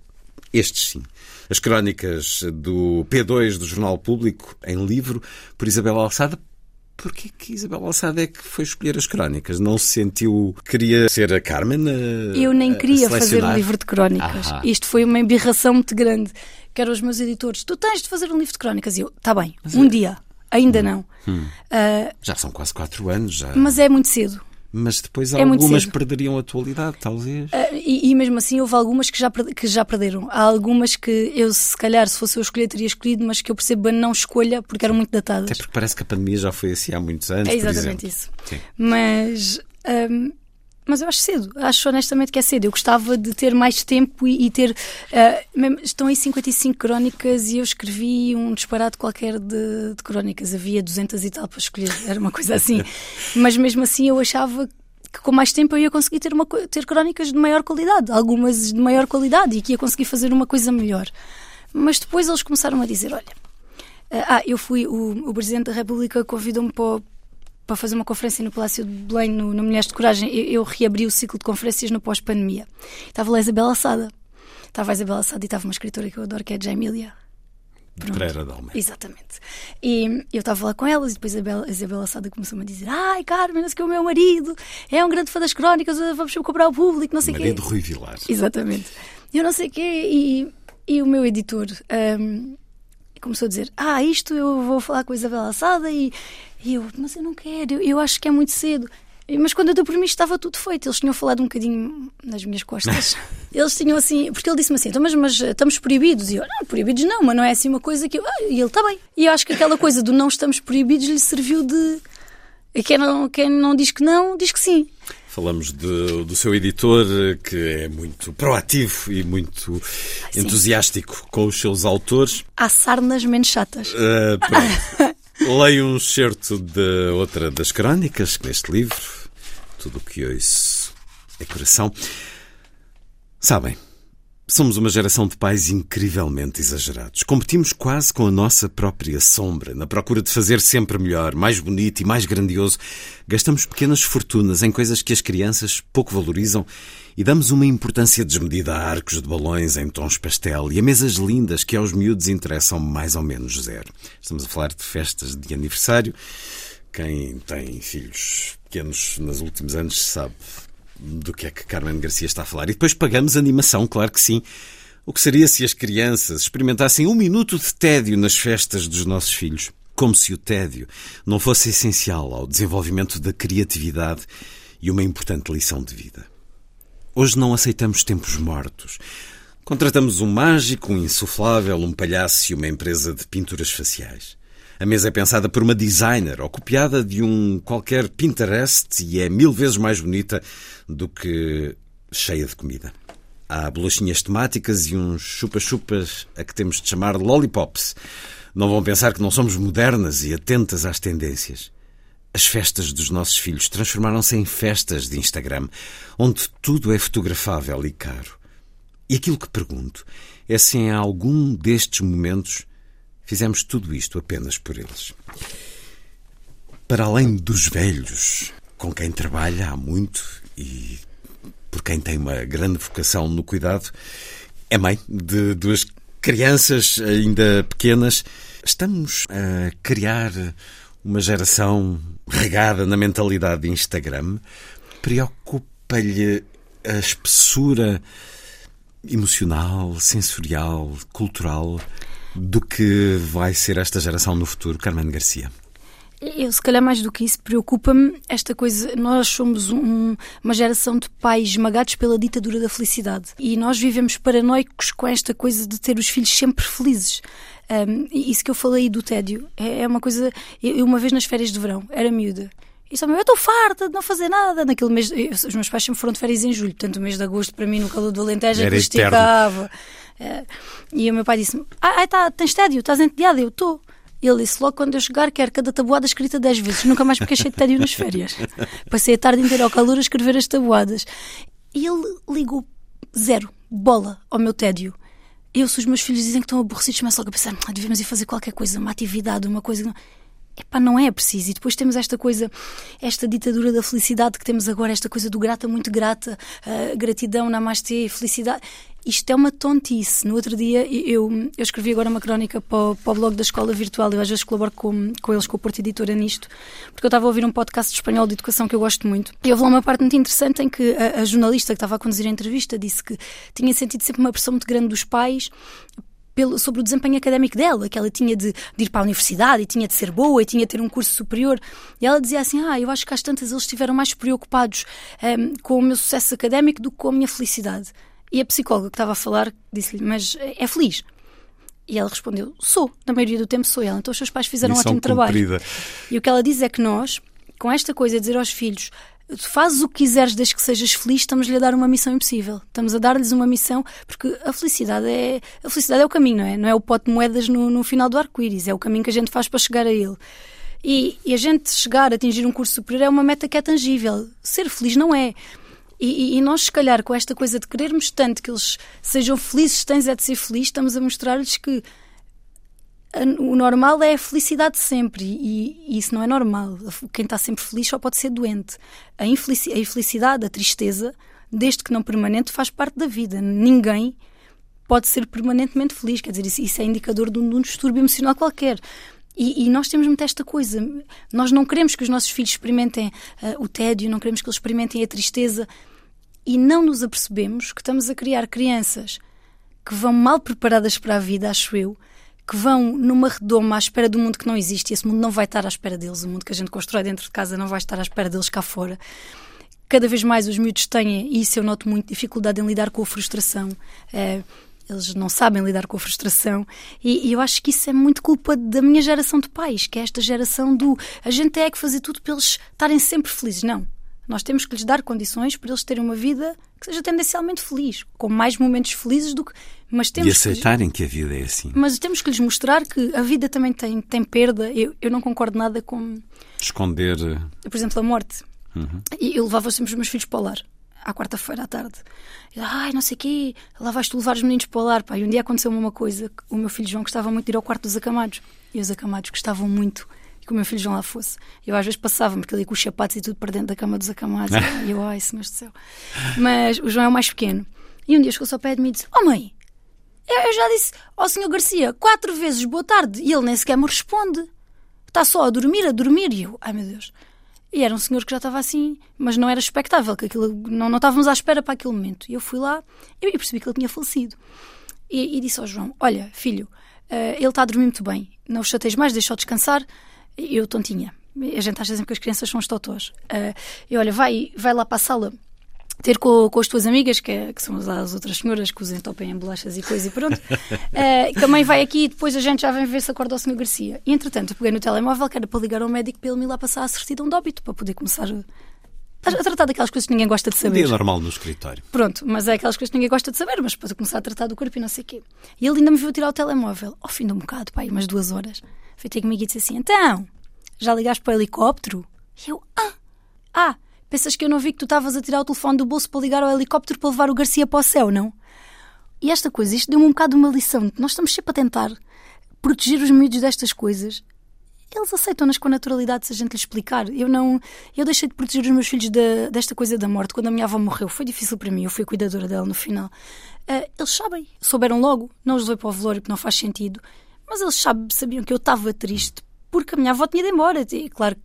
Estes sim. As crónicas do P2 do Jornal Público em livro por Isabel Alçada. Porquê que Isabel Alçada é que foi escolher as crónicas? Não se sentiu que queria ser a Carmen? a- Eu nem queria fazer um livro de crónicas. Ahá. Isto foi uma embirração muito grande. Que eram os meus editores. Tu tens de fazer um livro de crónicas. E eu, está bem, um dia. Ainda Hum. não. Ah, Já são quase quatro anos, já. mas é muito cedo. Mas depois É algumas perderiam a atualidade, talvez. Ah, e, e mesmo assim houve algumas que já, que já perderam. Há algumas que eu, se calhar, se fosse eu escolher, teria escolhido, mas que eu percebo bem não escolha porque eram muito datadas. Até porque parece que a pandemia já foi assim há muitos anos. É exatamente isso. Sim. Mas, hum, mas eu acho cedo. Acho honestamente que é cedo. Eu gostava de ter mais tempo e, e ter. mesmo- estão aí 55 crónicas e eu escrevi um disparate qualquer de, de crónicas. Havia 200 e tal para escolher. Era uma coisa assim. (laughs) mas mesmo assim eu achava que com mais tempo eu ia conseguir ter, uma, ter crónicas de maior qualidade. Algumas de maior qualidade e que ia conseguir fazer uma coisa melhor. Mas depois eles começaram a dizer: olha. Ah, eu fui. O, o Presidente da República convidou-me para, para fazer uma conferência no Palácio de Belém, no, no Mulheres de Coragem. Eu, eu reabri o ciclo de conferências no pós-pandemia. Estava lá a Isabel Assada. Estava a Isabel Assada e estava uma escritora que eu adoro, que é a Jamília. De Pereira de Almeida. Exatamente. E eu estava lá com elas e depois a Isabel, a Isabel Assada começou-me a dizer: Ai, Carmen, não sei o que, o meu marido é um grande fã das crónicas, vamos comprar ao público, não sei o quê. Maria de Rui Vilar. Exatamente. Eu não sei o quê. E, e o meu editor hum, começou a dizer: Ah, isto eu vou falar com a Isabel Assada. E, e eu, mas eu não quero, eu, eu acho que é muito cedo. Mas quando eu dei por mim estava tudo feito. Eles tinham falado um bocadinho nas minhas costas. (laughs) Eles tinham assim, porque ele disse-me assim: então, mas, mas estamos proibidos. E eu, não, proibidos não, mas não é assim uma coisa que eu. Ah, e ele, está bem. E eu acho que aquela coisa do não estamos proibidos lhe serviu de. Quem não, quem não diz que não, diz que sim. Falamos de- do seu editor, que é muito proativo e muito sim. entusiástico com os seus autores. Há sarnas menos chatas. Uh. (laughs) Leio um excerto de outra das crónicas neste livro. Tudo o que ouço é coração. Sabem, somos uma geração de pais incrivelmente exagerados. Competimos quase com a nossa própria sombra, na procura de fazer sempre melhor, mais bonito e mais grandioso. Gastamos pequenas fortunas em coisas que as crianças pouco valorizam e damos uma importância desmedida a arcos de balões em tons pastel e a mesas lindas que aos miúdos interessam mais ou menos zero. Estamos a falar de festas de aniversário. Quem tem filhos pequenos nos últimos anos sabe do que é que Carmen Garcia está a falar. E depois pagamos animação, claro que sim. O que seria se as crianças experimentassem um minuto de tédio nas festas dos nossos filhos? Como se o tédio não fosse essencial ao desenvolvimento da criatividade e uma importante lição de vida. Hoje não aceitamos tempos mortos. Contratamos um mágico, um insuflável, um palhaço e uma empresa de pinturas faciais. A mesa é pensada por uma designer ou copiada de um qualquer Pinterest e é mil vezes mais bonita do que cheia de comida. Há bolachinhas temáticas e uns chupa-chupas a que temos de chamar lollipops. Não vão pensar que não somos modernas e atentas às tendências. As festas dos nossos filhos transformaram-se em festas de Instagram, onde tudo é fotografável e caro. E aquilo que pergunto é se em algum destes momentos fizemos tudo isto apenas por eles. Para além dos velhos, com quem trabalha há muito e por quem tem uma grande vocação no cuidado. É mãe de duas crianças ainda pequenas. Estamos a criar uma geração regada na mentalidade de Instagram. Preocupa-lhe a espessura emocional, sensorial, cultural do que vai ser esta geração no futuro, Carmen Garcia? Eu, se calhar, mais do que isso, preocupa-me esta coisa. Nós somos um, uma geração de pais esmagados pela ditadura da felicidade. E nós vivemos paranoicos com esta coisa de ter os filhos sempre felizes. Um, isso que eu falei do tédio é, é uma coisa. Eu, uma vez nas férias de verão, era miúda. E só eu estou farta de não fazer nada. Naquele mês, eu, os meus pais sempre foram de férias em julho, portanto, o mês de agosto, para mim, no calor do Alentejo, é que esticava. É, e o meu pai disse-me: Ah, tá, tens tédio, estás entediada? Eu estou. Ele disse logo quando eu chegar quero cada tabuada escrita dez vezes. Nunca mais me queixei de tédio nas férias. (laughs) Passei a tarde inteira ao calor a escrever as tabuadas. E ele ligou zero, bola, ao meu tédio. Eu, se os meus filhos dizem que estão aborrecidos, começo logo a pensar: ah, devemos ir fazer qualquer coisa, uma atividade, uma coisa. Epá, não é preciso. E depois temos esta coisa, esta ditadura da felicidade que temos agora, esta coisa do grata, muito grata, uh, gratidão, namastê, felicidade. Isto é uma tontice. No outro dia, eu, eu escrevi agora uma crónica para o, para o blog da Escola Virtual. Eu às vezes colaboro com, com eles, com o Porto Editora, nisto, porque eu estava a ouvir um podcast de espanhol de educação que eu gosto muito. E houve lá uma parte muito interessante em que a, a jornalista que estava a conduzir a entrevista disse que tinha sentido sempre uma pressão muito grande dos pais pelo, sobre o desempenho académico dela, que ela tinha de, de, ir para a universidade e tinha de ser boa e tinha de ter um curso superior. E ela dizia assim: Ah, eu acho que às tantas eles estiveram mais preocupados um, com o meu sucesso académico do que com a minha felicidade. E a psicóloga que estava a falar disse-lhe: Mas é feliz? E ela respondeu: Sou, na maioria do tempo sou ela. Então os seus pais fizeram um ótimo trabalho. E o que ela diz é que nós, com esta coisa de dizer aos filhos: fazes o que quiseres desde que sejas feliz, estamos-lhe a dar uma missão impossível. Estamos a dar-lhes uma missão, porque a felicidade é a felicidade é o caminho, não é? Não é o pote de moedas no, no final do arco-íris, é o caminho que a gente faz para chegar a ele. E, e, a gente chegar a atingir um curso superior é uma meta que é tangível. Ser feliz não é. E, e, nós, se calhar, com esta coisa de querermos tanto que eles sejam felizes, tens é de ser feliz, estamos a mostrar-lhes que o normal é a felicidade sempre e, e, isso não é normal. Quem está sempre feliz só pode ser doente. A, infelici a infelicidade, a tristeza, desde que não permanente, faz parte da vida. Ninguém pode ser permanentemente feliz. Quer dizer, isso, isso é indicador de um, de um distúrbio emocional qualquer. E, e, nós temos muito esta coisa. Nós não queremos que os nossos filhos experimentem uh, o tédio, não queremos que eles experimentem a tristeza e não nos apercebemos que estamos a criar crianças que vão mal preparadas para a vida, acho eu, que vão numa redoma à espera do mundo que não existe e esse mundo não vai estar à espera deles. O mundo que a gente constrói dentro de casa não vai estar à espera deles cá fora. Cada vez mais os miúdos têm, e isso eu noto muito, dificuldade em lidar com a frustração. É, eles não sabem lidar com a frustração e, e, eu acho que isso é muito culpa da minha geração de pais, que é esta geração do a gente é que fazer tudo para eles estarem sempre felizes. Não. Nós temos que lhes dar condições para eles terem uma vida que seja tendencialmente feliz, com mais momentos felizes do que. Mas temos e aceitarem que, que, a vida é assim. Mas temos que lhes mostrar que a vida também tem, tem perda. Eu, eu não concordo nada com. Esconder. Eh, Por exemplo, a morte. Uhum. E eu levava sempre os meus filhos para o lar à quarta-feira à tarde. Eu, Ai, não sei o quê, lá vais tu levar os meninos para o lar. Pá. E um dia aconteceu-me uma coisa: o meu filho João gostava muito de ir ao quarto dos acamados. E os acamados gostavam muito que o meu filho João lá fosse. Eu às vezes passava-me, porque ali com os sapatos e tudo para dentro da cama dos acamados. (laughs) e eu, ai, senhor do céu. Mas o João é o mais pequeno. E um dia chegou-se ao pé de mim e disse: Oh mãe, eu já disse ao senhor Garcia quatro vezes boa tarde e ele nem sequer me responde. Está só a dormir, a dormir. E eu, ai meu Deus. E era um senhor que já estava assim, mas não era expectável, que aquilo, não, não estávamos à espera para aquele momento. E eu fui lá e percebi que ele tinha falecido. E, e disse ao João: Olha, filho, uh, ele está a dormir muito bem, não o chateis mais, deixa-o descansar eu tontinha. A gente acha sempre que as crianças são os totós. Uh, e olha, vai, vai lá para a sala ter com, com as tuas amigas, que, é, que são as outras senhoras que os entopem em bolachas e coisa e pronto. Uh, (laughs) também vai aqui e depois a gente já vem ver se acorda o senhor Garcia. E entretanto, eu peguei no telemóvel que era para ligar ao médico para ele me ir lá passar a certidão de óbito, para poder começar a, a tratar daquelas coisas que ninguém gosta de saber. Um dia normal no escritório. Pronto, mas é aquelas coisas que ninguém gosta de saber, mas para começar a tratar do corpo e não sei o quê. E ele ainda me viu tirar o telemóvel, ao fim de um bocado, pai, umas duas horas. Foi ter comigo e disse assim: então já ligaste para o helicóptero? E eu, ah, ah, pensas que eu não vi que tu estavas a tirar o telefone do bolso para ligar ao helicóptero para levar o Garcia para o céu, não? E esta coisa, isto deu-me um bocado uma lição. Nós estamos sempre a tentar proteger os miúdos destas coisas eles aceitam-nas com naturalidade se a gente lhes explicar. Eu não, eu deixei de proteger os meus filhos da, desta coisa da morte quando a minha avó morreu. Foi difícil para mim, eu fui a cuidadora dela no final. Uh, eles sabem, souberam logo, não os levei para o velório porque não faz sentido, mas eles sabiam que eu estava triste porque a minha avó tinha de ir embora. E claro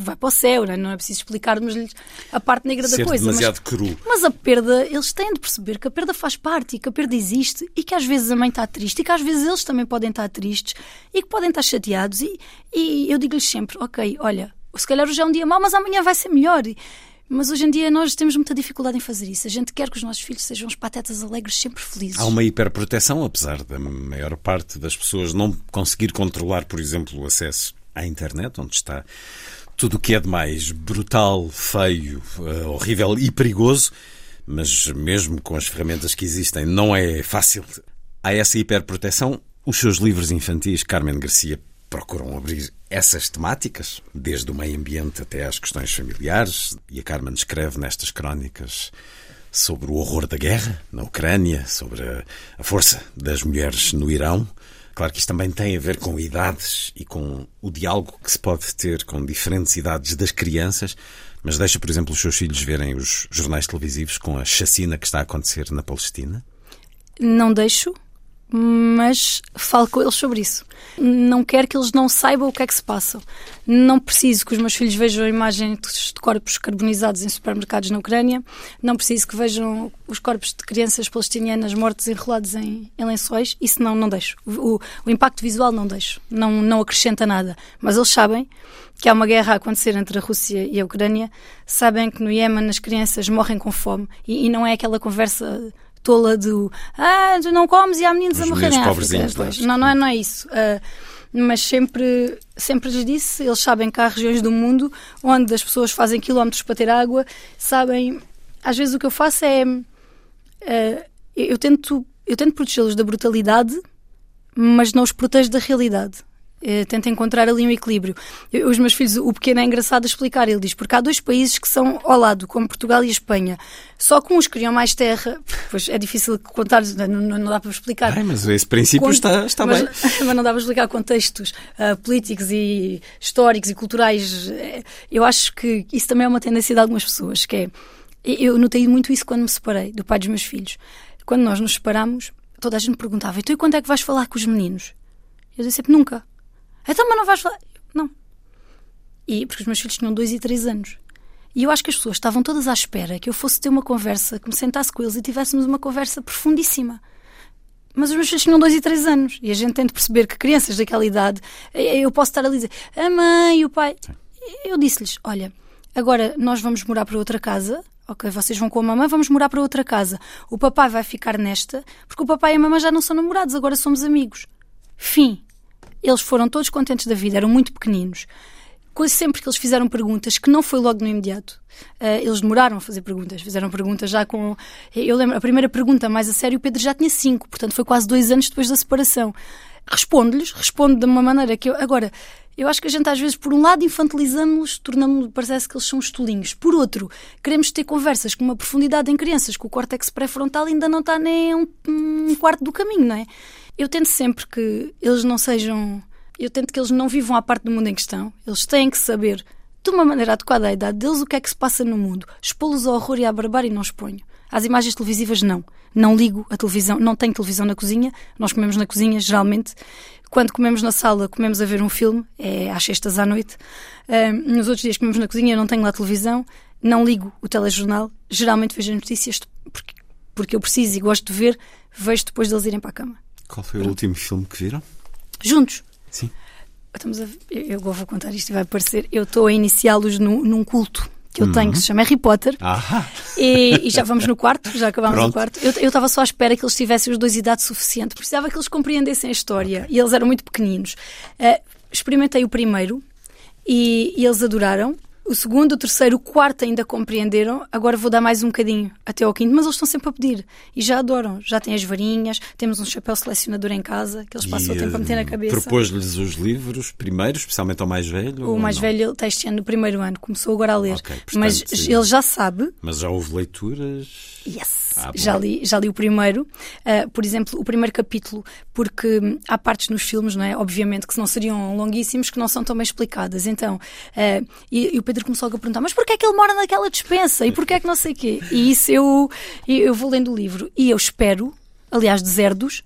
vai para o céu, não é, não é preciso explicarmos-lhes a parte negra Ser da coisa. demasiado mas, cru. mas a perda, eles têm de perceber que a perda faz parte e que a perda existe e que às vezes a mãe está triste e que às vezes eles também podem estar tristes e que podem estar chateados. E, e eu digo-lhes sempre: ok, olha, se calhar hoje é um dia mau, mas amanhã vai ser melhor. E, mas hoje em dia nós temos muita dificuldade em fazer isso. A gente quer que os nossos filhos sejam os patetas alegres, sempre felizes. Há uma hiperproteção, apesar da maior parte das pessoas não conseguir controlar, por exemplo, o acesso à internet, onde está tudo o que é de mais brutal, feio, uh, horrível e perigoso, mas mesmo com as ferramentas que existem, não é fácil. Há essa hiperproteção. Os seus livros infantis, Carmen Garcia, procuram abrir essas temáticas, desde o meio ambiente até às questões familiares, e a Carmen escreve nestas crónicas sobre o horror da guerra na Ucrânia, sobre a força das mulheres no Irão. Claro que isto também tem a ver com idades e com o diálogo que se pode ter com diferentes idades das crianças, mas deixa, por exemplo, os seus filhos verem os jornais televisivos com a chacina que está a acontecer na Palestina? Não deixo, mas falo com eles sobre isso. Não quero que eles não saibam o que é que se passa. Não preciso que os meus filhos vejam imagens de corpos carbonizados em supermercados na Ucrânia. Não preciso que vejam os corpos de crianças palestinianas mortas enrolados em, em lençóis. Isso não, não deixo. O, o, impacto visual não deixo. Não, não acrescenta nada. Mas eles sabem que há uma guerra a acontecer entre a Rússia e a Ucrânia. Sabem que no Iémen as crianças morrem com fome. E, e não é aquela conversa tola do ah, tu não comes e há meninos Os a morrer em África. Não, não é, não é isso. Uh, mas sempre, sempre lhes disse, eles sabem que há regiões do mundo onde as pessoas fazem quilómetros para ter água, sabem. Às vezes o que eu faço é. Uh, eu tento, eu tento protegê-los da brutalidade, mas não os protejo da realidade. Uh, tento encontrar ali um equilíbrio. Eu, os meus filhos, o pequeno é engraçado a explicar. Ele diz: porque há dois países que são ao lado, como Portugal e Espanha. Só que uns queriam mais terra, pois é difícil contar, não, não, dá para explicar. Ai, mas esse princípio está, está mas, bem. (laughs) Mas não dá para explicar contextos uh, políticos e históricos e culturais. Eu acho que isso também é uma tendência de algumas pessoas, que é. Eu notei muito isso quando me separei do pai dos meus filhos. Quando nós nos separamos, toda a gente perguntava: então e quando é que vais falar com os meninos? Eu disse sempre: nunca. Então, mas não vais falar. Não. E porque os meus filhos tinham dois e três anos. E eu acho que as pessoas estavam todas à espera que eu fosse ter uma conversa, que me sentasse com eles e tivéssemos uma conversa profundíssima. Mas os meus filhos tinham dois e três anos. E a gente tem de perceber que crianças daquela idade, eu posso estar a dizer, a mãe, o pai. Eu disse-lhes: olha, agora nós vamos morar para outra casa. Ok, vocês vão com a mamãe, vamos morar para outra casa. O papai vai ficar nesta, porque o papai e a mamãe já não são namorados, agora somos amigos. Fim. Eles foram todos contentes da vida, eram muito pequeninos. Quase sempre que eles fizeram perguntas, que não foi logo no imediato, uh, eles demoraram a fazer perguntas, fizeram perguntas já com. Eu lembro, a primeira pergunta mais a sério, o Pedro já tinha cinco, portanto foi quase dois anos depois da separação. Respondo-lhes, respondo de uma maneira que eu. Agora, eu acho que a gente às vezes, por um lado, infantilizamos-los, tornamos parece que eles são estolinhos. Por outro, queremos ter conversas com uma profundidade em crianças, que o córtex pré-frontal ainda não está nem um, um quarto do caminho, não é? Eu tento sempre que eles não sejam. Eu tento que eles não vivam à parte do mundo em questão. Eles têm que saber, de uma maneira adequada à idade deles, o que é que se passa no mundo. Expô-los ao horror e à barbárie não exponho. Às imagens televisivas, não. Não ligo a televisão, não tenho televisão na cozinha. Nós comemos na cozinha, geralmente. Quando comemos na sala, comemos a ver um filme, é às sextas à noite. Uh, nos outros dias comemos na cozinha, não tenho lá televisão. Não ligo o telejornal. Geralmente vejo as notícias porque, porque eu preciso e gosto de ver. Vejo depois deles irem para a cama. Qual foi o último filme que viram? Juntos. Sim. Estamos a, eu vou contar isto e vai parecer. Eu estou a iniciá-los num, num culto que eu uhum. tenho que se chama Harry Potter. E, e, já vamos no quarto, já acabámos no quarto. Eu estava só à espera que eles tivessem os dois idade suficiente. Precisava que eles compreendessem a história okay. e eles eram muito pequeninos. Uh, experimentei o primeiro e, e, eles adoraram. O segundo, o terceiro, o quarto ainda compreenderam. Agora vou dar mais um bocadinho até ao quinto, mas eles estão sempre a pedir e já adoram. Já têm as varinhas, temos um chapéu selecionador em casa que eles passam o tempo a meter na cabeça. Propôs-lhes os livros primeiro, especialmente ao mais velho? O mais não? velho está este ano no primeiro ano, começou agora a ler. Ok, portanto, mas sim. ele já sabe Mas já houve leituras. Yes! Ah, já, li, já li o primeiro. Ah, por exemplo, o primeiro capítulo, porque hum, há partes nos filmes, não é? Obviamente, que não seriam longuíssimos, que não são tão bem explicadas. Então, ah, e, e o Pedro começou logo a perguntar: mas porquê é que ele mora naquela dispensa? E porquê é que não sei o quê? E isso eu, eu vou lendo o livro e eu espero, aliás, deserdos.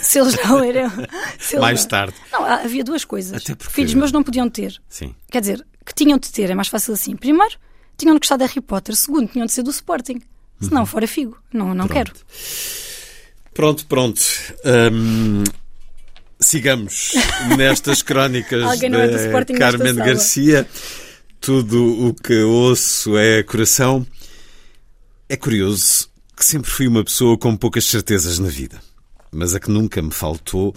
se eles não (laughs) leram. se eles Mais não- tarde. Não, havia duas coisas. Até porque- Filhos meus não podiam ter. Sim. Quer dizer, que tinham de ter, é mais fácil assim. Primeiro, tinham de gostar de Harry Potter. Segundo, tinham de ser do Sporting. Se não, fora figo. Não, não quero. Pronto, pronto. Hum, sigamos (laughs) nestas crónicas é nesta Carmen. Garcia. Tudo o que ouço é coração. É curioso que sempre fui uma pessoa com poucas certezas na vida. Mas a que nunca me faltou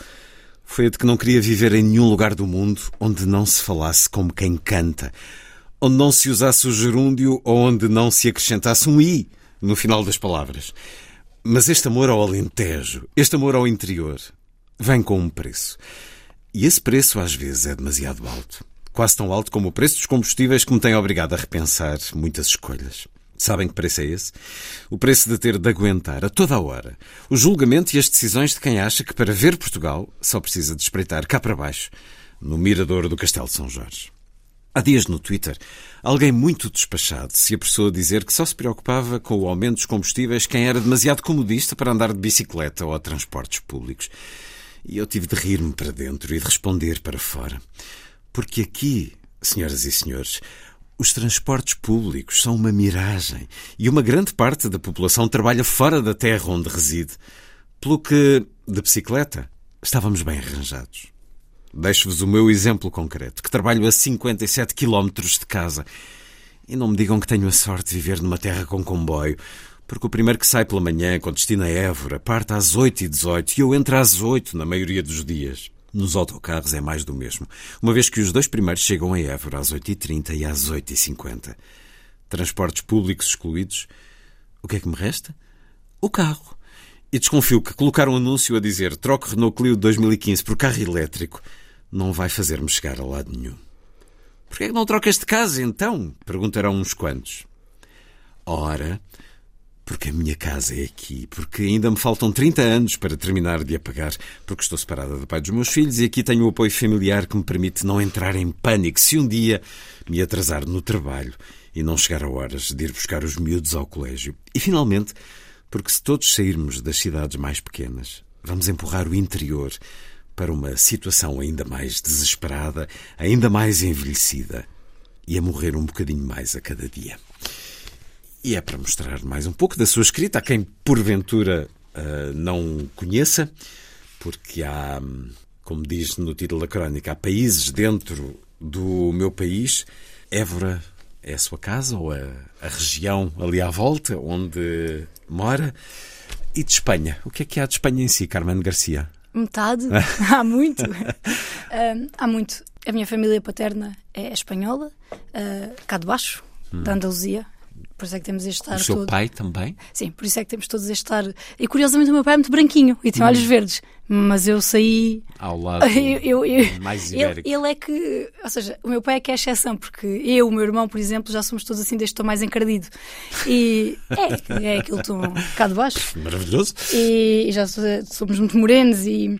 foi a de que não queria viver em nenhum lugar do mundo onde não se falasse como quem canta, onde não se usasse o gerúndio ou onde não se acrescentasse um i no final das palavras. Mas este amor ao Alentejo, este amor ao interior, vem com um preço. E esse preço às vezes é demasiado alto. Quase tão alto como o preço dos combustíveis que me tem obrigado a repensar muitas escolhas. Sabem que preço é esse? O preço de ter de aguentar a toda a hora o julgamento e as decisões de quem acha que para ver Portugal só precisa de espreitar cá para baixo, no mirador do Castelo de São Jorge. Há dias no Twitter, alguém muito despachado se apressou a dizer que só se preocupava com o aumento dos combustíveis quem era demasiado comodista para andar de bicicleta ou a transportes públicos. E eu tive de rir-me para dentro e de responder para fora. Porque aqui, senhoras e senhores, os transportes públicos são uma miragem e uma grande parte da população trabalha fora da terra onde reside. Pelo que, de bicicleta, estávamos bem arranjados. Deixo-vos o meu exemplo concreto, que trabalho a 57 quilómetros de casa. E não me digam que tenho a sorte de viver numa terra com comboio, porque o primeiro que sai pela manhã, com destino a Évora, parte às 8 e 18 e eu entro às 8 na maioria dos dias. Nos autocarros é mais do mesmo, uma vez que os dois primeiros chegam a Évora às 8 e 30 às 8 e 50 Transportes públicos excluídos. O que é que me resta? O carro. E desconfio que colocar um anúncio a dizer troque Renault Clio de 2015 por carro elétrico não vai fazer-me chegar a lado nenhum. Porquê é que não trocas de casa, então? Perguntarão uns quantos. Ora, porque a minha casa é aqui, porque ainda me faltam 30 anos para terminar de a pagar, porque estou separada do pai dos meus filhos e aqui tenho o apoio familiar que me permite não entrar em pânico se um dia me atrasar no trabalho e não chegar a horas de ir buscar os miúdos ao colégio. E finalmente, porque se todos sairmos das cidades mais pequenas, vamos empurrar o interior para uma situação ainda mais desesperada, ainda mais envelhecida e a morrer um bocadinho mais a cada dia. E é para mostrar mais um pouco da sua escrita a quem porventura ah, não conheça, porque há, hum, como diz no título da crónica, há países dentro do meu país. Évora é a sua casa ou a, a região ali à volta onde mora. E de Espanha? O que é que há de Espanha em si, Carmen Garcia? Metade? (laughs) (laughs) há muito. Ahm, há muito. A minha família paterna é espanhola, ah, cá de baixo, da Andaluzia. Por isso é que temos este Hum. O ar seu todo. pai também? Sim, por isso é que temos todos este ar. E curiosamente o meu pai é muito branquinho e Hum. tem olhos verdes. Mas eu saí. Ao (laughs) lado Eu, eu- eu- mais ele, ibérico. ele é que. Ou seja, o meu pai é que é a exceção, porque eu, o meu irmão, por exemplo, já somos todos assim deste tom mais encardido. E é, é aquele tom cá de baixo. (laughs) Maravilhoso. e, e já so- somos muito morenos e,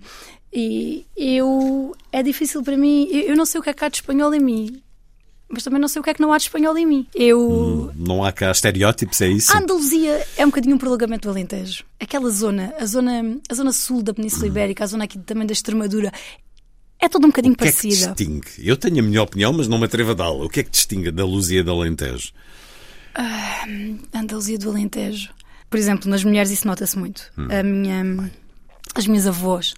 e eu é difícil para mim eu, eu não sei o que é há de espanhol em mim mas também não sei o que é que não há de espanhol em mim eu Não há cá estereótipos, é isso? a Andaluzia é um bocadinho um prolongamento do Alentejo aquela zona a zona a zona sul da Península Ibérica a zona aqui também da Extremadura é todo um bocadinho O que é que parecida distingue? Eu tenho a minha opinião, mas não me atrevo a dá-la. O que é que distingue da Luzia do Alentejo? a Andaluzia do Alentejo por exemplo nas mulheres isso nota-se muito a minha as minhas avós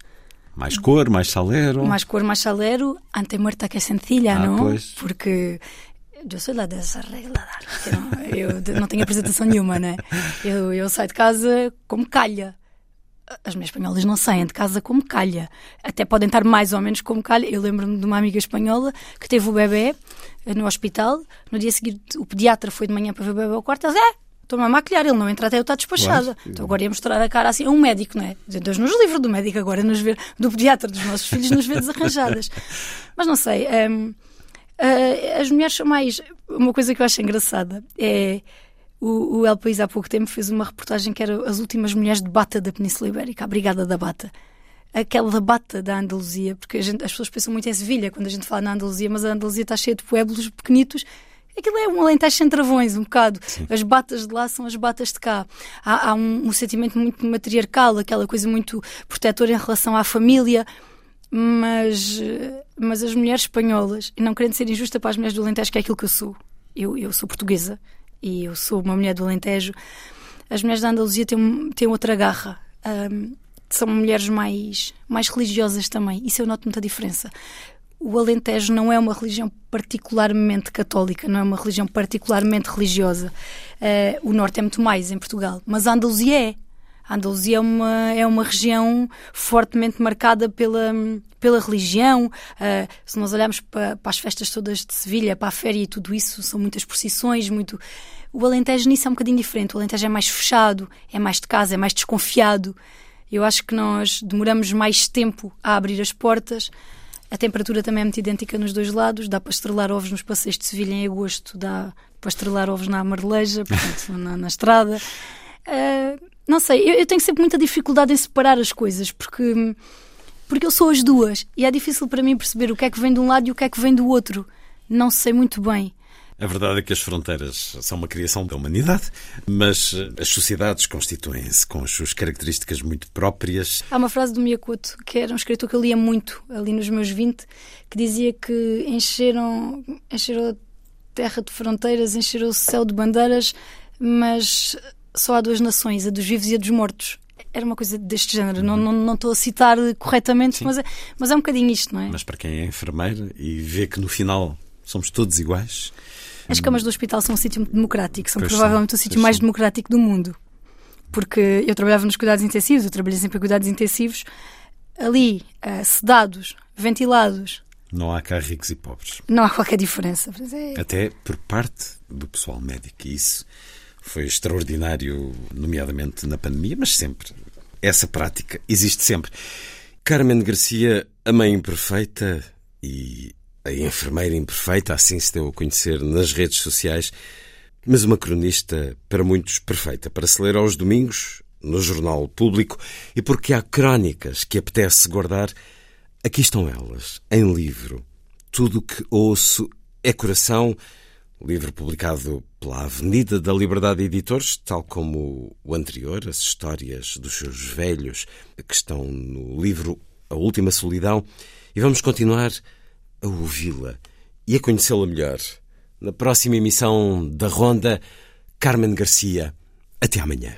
Mais cor, mais salero? más cor, más salero, ante muerta que sencilla, Ah, ¿no? pois. Porque eu sou lá desarreglada. Eu, não- eu não tenho apresentação nenhuma, né? Eu, eu saio de casa como calha. as mulheres espanholas não saem de casa como calha. Até podem estar mais ou menos como calha. Eu lembro-me de uma amiga espanhola que teve o bebê no hospital. No dia seguinte, o pediatra foi de manhã para ver o bebê ao quarto. Ela disse, é, estou-me a maquilhar, ele não entra até eu estar despachada. Claro. Então agora ia mostrar a cara assim a um médico, não é? Deus nos livre do médico agora, nos ver, do pediatra dos nossos filhos, nos ver desarranjadas. (laughs) Mas não sei. hum, ah, as mulheres são mais. Uma coisa que eu acho engraçada é. O, o El País há pouco tempo fez uma reportagem que era as últimas mulheres de bata da Península Ibérica, a Brigada da Bata. Aquela da bata da Andaluzia, porque gente- as pessoas pensam muito em Sevilha quando a gente fala na Andaluzia, mas a Andaluzia está cheia de pueblos pequenitos. Aquilo é um alentejo sem travões, um bocado. As batas de lá são as batas de cá. Há, há um, um sentimento muito matriarcal, aquela coisa muito protetora em relação à família mas, mas as mulheres espanholas, e não querendo ser injusta para as mulheres do Alentejo, que é aquilo que eu sou, eu, eu sou portuguesa e eu sou uma mulher do Alentejo, as mulheres da Andaluzia têm, um- têm outra garra. Ahm, são mulheres mais, mais religiosas também. Isso eu noto muita diferença. O Alentejo não é uma religião particularmente católica, não é uma religião particularmente religiosa. Eh, o Norte é muito mais em Portugal, mas a Andaluzia é. A Andaluzia é uma, é uma região fortemente marcada pela, pela religião. Ah, se nós olharmos para, para as festas todas de Sevilha, para a féria e tudo isso, são muitas procissões, muito. O Alentejo nisso é um bocadinho diferente. O Alentejo é mais fechado, é mais de casa, é mais desconfiado. Eu acho que nós demoramos mais tempo a abrir as portas. A temperatura também é muito idêntica nos dois lados. Dá para estrelar ovos nos passeios de Sevilha em agosto, dá para estrelar ovos na Amareleja, portanto, (laughs) na, na estrada. Ah, não sei, eu, eu tenho sempre muita dificuldade em separar as coisas, porque, porque eu sou as duas e é difícil para mim perceber o que é que vem de um lado e o que é que vem do outro. Não sei muito bem. A verdade é que as fronteiras são uma criação da humanidade, mas eh, as sociedades constituem-se com as suas características muito próprias. Há uma frase do Miyakoto, que era um escritor que eu lia muito ali nos meus 20, que dizia que encheram, encheram a terra de fronteiras, encheram o céu de bandeiras, mas só há duas nações, a dos vivos e a dos mortos. Era uma coisa deste género. Não, não, não estou a citar corretamente, mas é, mas é um bocadinho isto, não é? Mas para quem é enfermeira e vê que no final somos todos iguais, As camas do hospital são um sítio democrático, são Pois provavelmente são, o sítio mais são. democrático do mundo. Porque eu trabalhava nos cuidados intensivos, eu trabalhei sempre em cuidados intensivos, ali, eh, sedados, ventilados, não há cá ricos e pobres. não há qualquer diferença. É- Até por parte do pessoal médico. E isso foi extraordinário, nomeadamente na pandemia, mas sempre. Essa prática existe sempre. Carmen Garcia, a mãe imperfeita e a enfermeira imperfeita, assim se deu a conhecer nas redes sociais, mas uma cronista para muitos perfeita, para se ler aos domingos, no jornal público, e porque há crónicas que apetece guardar, aqui estão elas, em livro. Tudo o que ouço é coração, livro publicado pela Avenida da Liberdade Editores, tal como o anterior, as histórias dos seus velhos, que estão no livro A Última Solidão, e vamos continuar a ouvi-la e a conhecê-la melhor. Na próxima emissão da Ronda, Carmen Garcia. Até amanhã.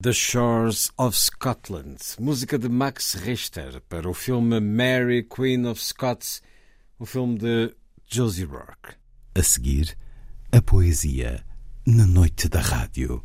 The Shores of Scotland, música de Max Richter para o filme Mary, Queen of Scots, o filme de Josie Rourke. A seguir, a poesia na noite da rádio.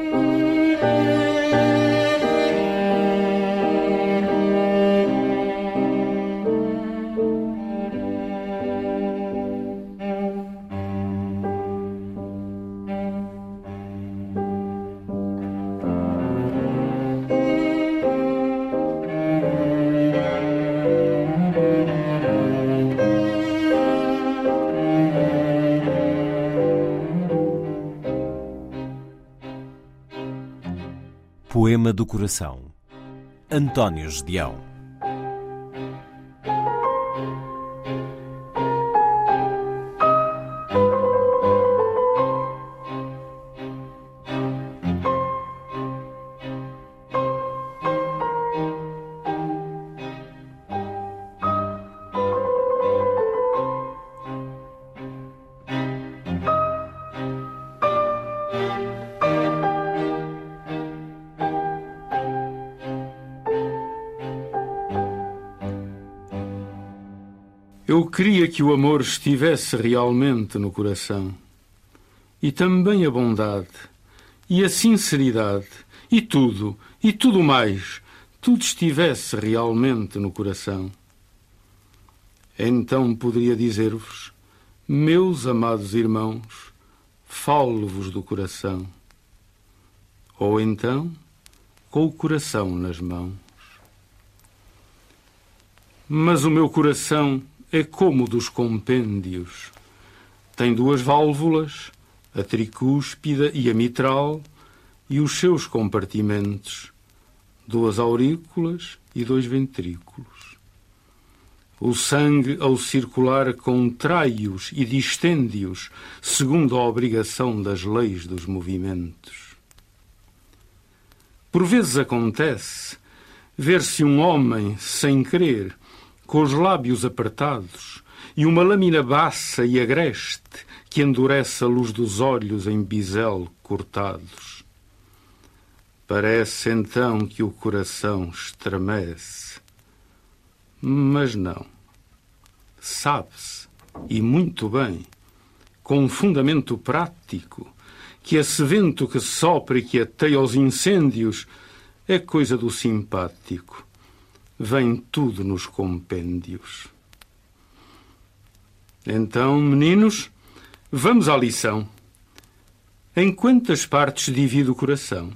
Do Coração. António Gedeão. Eu queria que o amor estivesse realmente no coração. E também a bondade, e a sinceridade, e tudo, e tudo mais, tudo estivesse realmente no coração. Então poderia dizer-vos, meus amados irmãos, falo-vos do coração. Ou então, com o coração nas mãos. Mas o meu coração é como dos compêndios. Tem duas válvulas, a tricúspida e a mitral, e os seus compartimentos, duas aurículas e dois ventrículos. O sangue, ao circular, contrai-os e distende-os, segundo a obrigação das leis dos movimentos. Por vezes acontece ver-se um homem, sem querer, com os lábios apertados e uma lâmina baça e agreste que endurece a luz dos olhos em bisel cortados. Parece então que o coração estremece. Mas não. Sabe-se, e muito bem, com um fundamento prático, que esse vento que sopra e que ateia aos incêndios é coisa do simpático vem tudo nos compêndios. Então, meninos, vamos à lição. Em quantas partes divide o coração?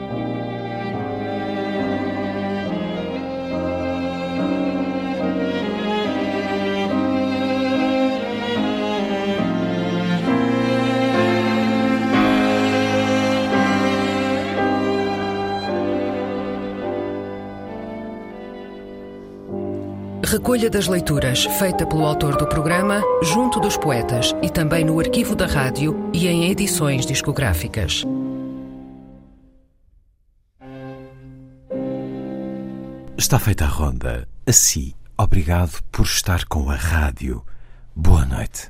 Recolha das leituras feita pelo autor do programa, junto dos poetas e também no arquivo da rádio e em edições discográficas. Está feita a ronda. Assim, obrigado por estar com a rádio. Boa noite.